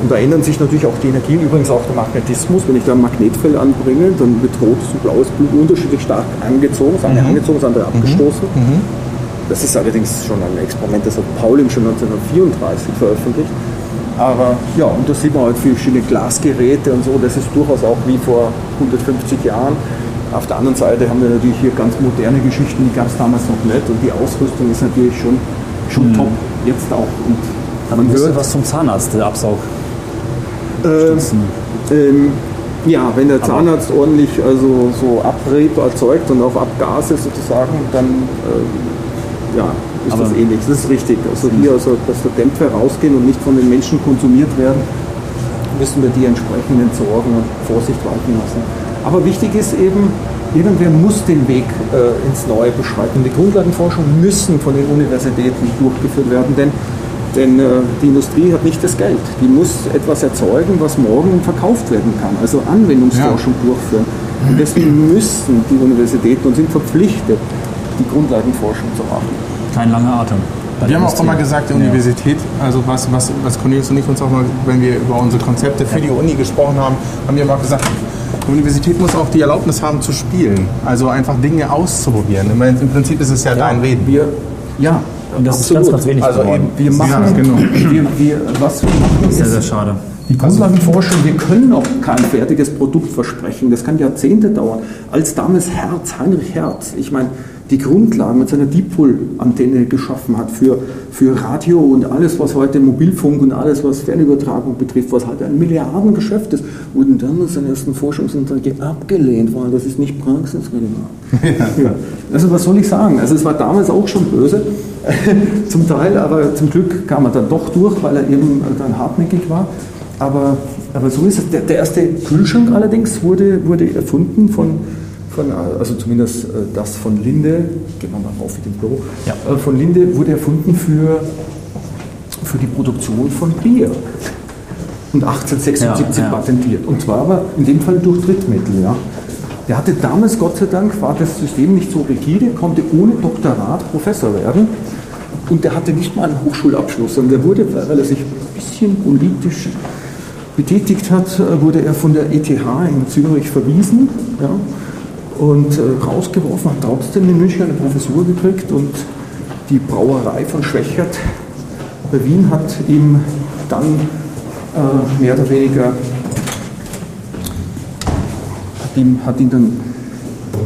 Und da ändern sich natürlich auch die Energien, übrigens auch der Magnetismus. Wenn ich da ein Magnetfeld anbringe, dann wird rotes und blaues Blut unterschiedlich stark angezogen. Das eine angezogen, das andere abgestoßen. Das ist allerdings schon ein Experiment, das hat Pauling schon 1934 veröffentlicht. Aber ja, und da sieht man halt verschiedene Glasgeräte und so. Das ist durchaus auch wie vor 150 Jahren. Auf der anderen Seite haben wir natürlich hier ganz moderne Geschichten, die gab es damals noch nicht. Und die Ausrüstung ist natürlich schon, schon top, jetzt auch. Und Aber man müsste was zum Zahnarzt, der Absaug. Ähm, ähm, ja, wenn der Zahnarzt ordentlich also so Abrieb erzeugt und auch Abgase sozusagen, dann äh, ja, ist Aber- das ähnlich. Das ist richtig. Also hier, also, dass da Dämpfe rausgehen und nicht von den Menschen konsumiert werden, müssen wir die entsprechend entsorgen und Vorsicht walten lassen. Aber wichtig ist eben, irgendwer muss den Weg äh, ins Neue beschreiten. Die Grundlagenforschung müssen von den Universitäten durchgeführt werden, denn, denn äh, die Industrie hat nicht das Geld. Die muss etwas erzeugen, was morgen verkauft werden kann, also Anwendungsforschung durchführen. Und deswegen müssen die Universitäten und sind verpflichtet, die Grundlagenforschung zu machen. Kein langer Atem. Wir haben auch immer gesagt, die Ja. Universität, also was, was, was Cornelius und ich uns auch mal, wenn wir über unsere Konzepte für die Uni gesprochen haben, haben wir immer gesagt, die Universität muss auch die Erlaubnis haben zu spielen. Also einfach Dinge auszuprobieren. Im Prinzip ist es ja, dein Reden. Wir, ja, Und das ist ganz, ganz wenig Also geworden. eben, Wir machen, Ja, genau. wir, wir, was wir machen, Sehr, ist, sehr schade. Die Grundlagenforschung, wir können auch kein fertiges Produkt versprechen. Das kann Jahrzehnte dauern. Als damals Herz, Heinrich Herz, ich meine, die Grundlagen mit seiner Dipol-Antenne geschaffen hat für, für Radio und alles, was heute Mobilfunk und alles, was Fernübertragung betrifft, was halt ein Milliardengeschäft ist, wurden damals seine ersten Forschungsanträge abgelehnt, weil das ist nicht praxisrelevant. Ja. Also was soll ich sagen? Also es war damals auch schon böse, zum Teil, aber zum Glück kam er dann doch durch, weil er eben dann hartnäckig war. Aber, aber so ist es. Der, der erste Kühlschrank allerdings wurde, wurde erfunden von, von, also zumindest äh, das von Linde, gehen wir mal rauf in den Büro, Ja. Äh, von Linde wurde erfunden für, für die Produktion von Bier. Und 1876 Ja, ja. patentiert. Und zwar aber in dem Fall durch Drittmittel. Ja. Der hatte damals, Gott sei Dank, war das System nicht so rigide, konnte ohne Doktorat Professor werden. Und der hatte nicht mal einen Hochschulabschluss, sondern der wurde, weil er sich ein bisschen politisch betätigt hat, äh, wurde er von der ETH in Zürich verwiesen ja, und äh, rausgeworfen, hat trotzdem in München eine Professur gekriegt und die Brauerei von Schwächert bei Wien hat ihm dann äh, mehr oder weniger hat ihn, hat ihn dann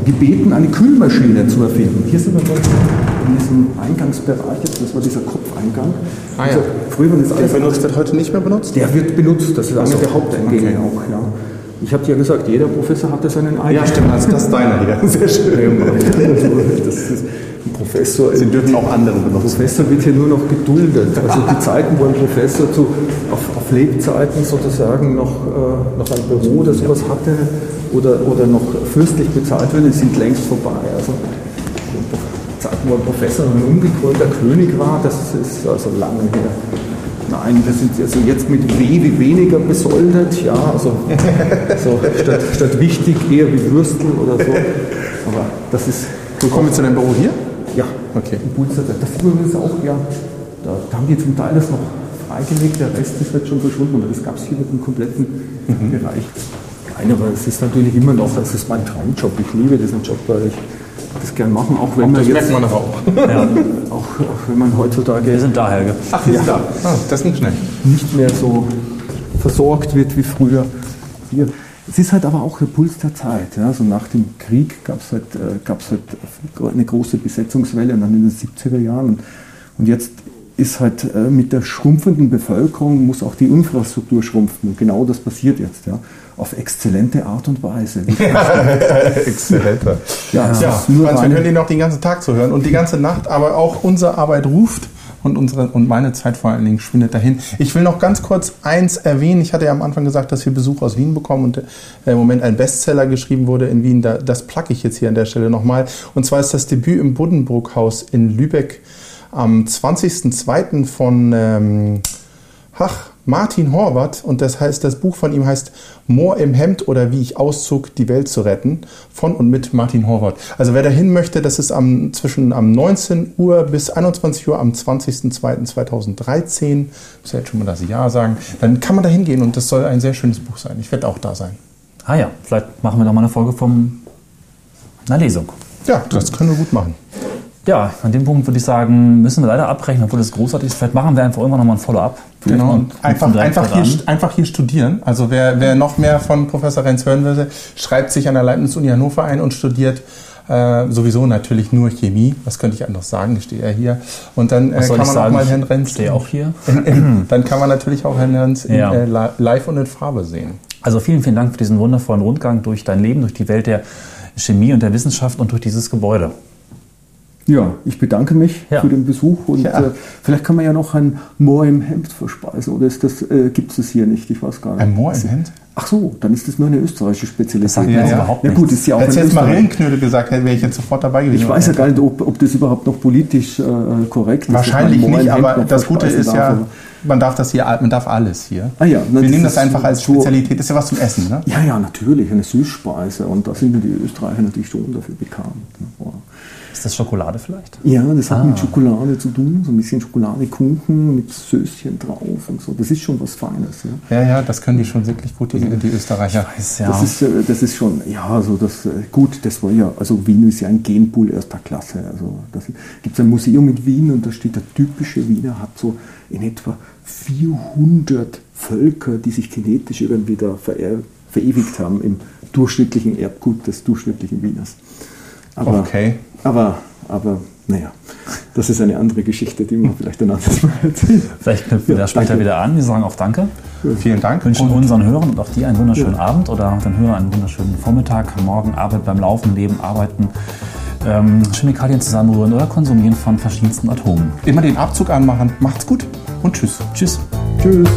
gebeten, eine Kühlmaschine zu erfinden. Hier sind wir in diesem Eingangsbereich, jetzt, das war dieser Kopfeingang. Ah, ja. Also, früher war das Der alles benutzt wird heute nicht mehr benutzt? der wird benutzt, das ist einer der Haupteingänge okay. auch. Ja. Ich habe dir ja gesagt, jeder Professor hatte seinen eigenen. Ja, stimmt. Also das ist deiner hier. Sehr schön. Das ist, ein Professor, Sie dürfen auch andere benutzen. Professor wird hier nur noch geduldet. Also die Zeiten, wo ein Professor zu, auf, auf Lebzeiten sozusagen noch, äh, noch ein Büro oder sowas hatte oder, oder noch fürstlich bezahlt würde, sind längst vorbei. Also die Zeiten, wo ein Professor ein ungekrönter König war, das ist also lange her. Nein, wir sind also jetzt mit W wie weniger besoldet, ja, also so statt, statt wichtig eher wie Würstel oder so. Aber das ist. So kommen wir zu deinem Büro hier? Ja, Okay. Pulsar, das ist übrigens auch, ja, da, da haben die zum Teil das noch freigelegt, der Rest ist jetzt schon verschwunden, aber das gab es hier mit dem kompletten Mhm. Bereich. Nein, aber es ist natürlich immer noch, es ist mein Traumjob, ich liebe diesen Job, weil ich das gern machen, auch wenn man Das jetzt, merkt man doch auch. auch, auch wenn man heutzutage Wir sind da, Helge. Ach, ist da. Ah, das ging schnell. nicht mehr so versorgt wird wie früher. Hier. Es ist halt aber auch der Puls der Zeit. Ja. Also nach dem Krieg gab es halt, äh, gab's halt eine große Besetzungswelle und dann in den 70er Jahren. Und, und jetzt ist halt äh, mit der schrumpfenden Bevölkerung muss auch die Infrastruktur schrumpfen. Und genau das passiert jetzt. Ja. Auf exzellente Art und Weise. Exzellenter. Ja, Ja, ist nur Franz, wir können den noch den ganzen Tag zuhören und die ganze Nacht, aber auch unsere Arbeit ruft und unsere und meine Zeit vor allen Dingen schwindet dahin. Ich will noch ganz kurz eins erwähnen. Ich hatte ja am Anfang gesagt, dass wir Besuch aus Wien bekommen und äh, im Moment ein Bestseller geschrieben wurde in Wien. Da, das placke ich jetzt hier an der Stelle nochmal. Und zwar ist das Debüt im Buddenbrook-Haus in Lübeck am 20.02. von ähm, Ach, Martin Horvath und das heißt, das Buch von ihm heißt Moor im Hemd oder wie ich auszog, die Welt zu retten von und mit Martin Horvath. Also wer dahin möchte, das ist am, zwischen am 19 Uhr bis 21 Uhr am 20.02.2013, muss ja jetzt schon mal das Jahr sagen, dann kann man da hingehen und das soll ein sehr schönes Buch sein. Ich werde auch da sein. Ah ja, vielleicht machen wir noch mal eine Folge von einer Lesung. Ja, das können wir gut machen. Ja, an dem Punkt würde ich sagen, müssen wir leider abbrechen, obwohl das großartig ist. Vielleicht machen wir einfach irgendwann nochmal ein Follow-up. Genau. einfach, einfach, hier, einfach hier studieren. Also wer, wer noch mehr von Professor Renz hören will, schreibt sich an der Leibniz-Uni Hannover ein und studiert äh, sowieso natürlich nur Chemie. Was könnte ich anders sagen? Ich stehe ja hier. Und dann äh, kann ich man auch sagen? mal Herrn Renz... Ich stehe auch hier. In, in, dann kann man natürlich auch Herrn Renz in, Ja. äh, li- live und in Farbe sehen. Also vielen, vielen Dank für diesen wundervollen Rundgang durch dein Leben, durch die Welt der Chemie und der Wissenschaft und durch dieses Gebäude. Ja, ich bedanke mich Ja. für den Besuch und Ja. äh, vielleicht kann man ja noch ein Moor im Hemd verspeisen oder ist das, äh, gibt es das hier nicht? Ich weiß gar nicht. Ein Moor im Hemd? Ach so, dann ist das nur eine österreichische Spezialität. sagt mir jetzt ja. überhaupt ja nichts. gut, ist ja auch jetzt. Ringenknödel gesagt, hätte wäre ich jetzt sofort dabei gewesen. Ich weiß ja gar nicht, ob, ob das überhaupt noch politisch äh, korrekt ist. Wahrscheinlich nicht, aber das Gute ist darf, ja, aber- man darf das hier, man darf alles hier. Ah ja, na, Wir das nehmen das einfach als so- Spezialität. Das ist ja was zum Essen, ne? Ja, ja, natürlich, eine Süßspeise und da sind die Österreicher natürlich schon dafür bekannt. Ist das Schokolade vielleicht? Ja, das hat Ah. mit Schokolade zu tun, so ein bisschen Schokoladekuchen mit Söschen drauf und so. Das ist schon was Feines. Ja. Ja, ja, das können die schon wirklich gut, die, die Österreicher. Ist ja. Das, ist, äh, das ist schon, ja, also das, äh, gut, das war ja, also Wien ist ja ein Genpool erster Klasse. Also das gibt ein Museum in Wien und da steht der typische Wiener hat so in etwa 400 Völker, die sich genetisch irgendwie da verewigt haben im durchschnittlichen Erbgut des durchschnittlichen Wieners. Aber, Okay. Aber, aber, naja, das ist eine andere Geschichte, die wir vielleicht ein anderes Mal erzählen. Vielleicht knüpfen wir Ja, da später danke. wieder an. Wir sagen auch Danke. Vielen Dank. Wünschen Und unseren Hörern und auch dir einen wunderschönen Abend oder den Hörern einen wunderschönen Vormittag, morgen Arbeit beim Laufen, Leben, Arbeiten, ähm, Chemikalien zusammenrühren oder konsumieren von verschiedensten Atomen. immer den Abzug anmachen. Macht's gut und tschüss. Tschüss. Tschüss.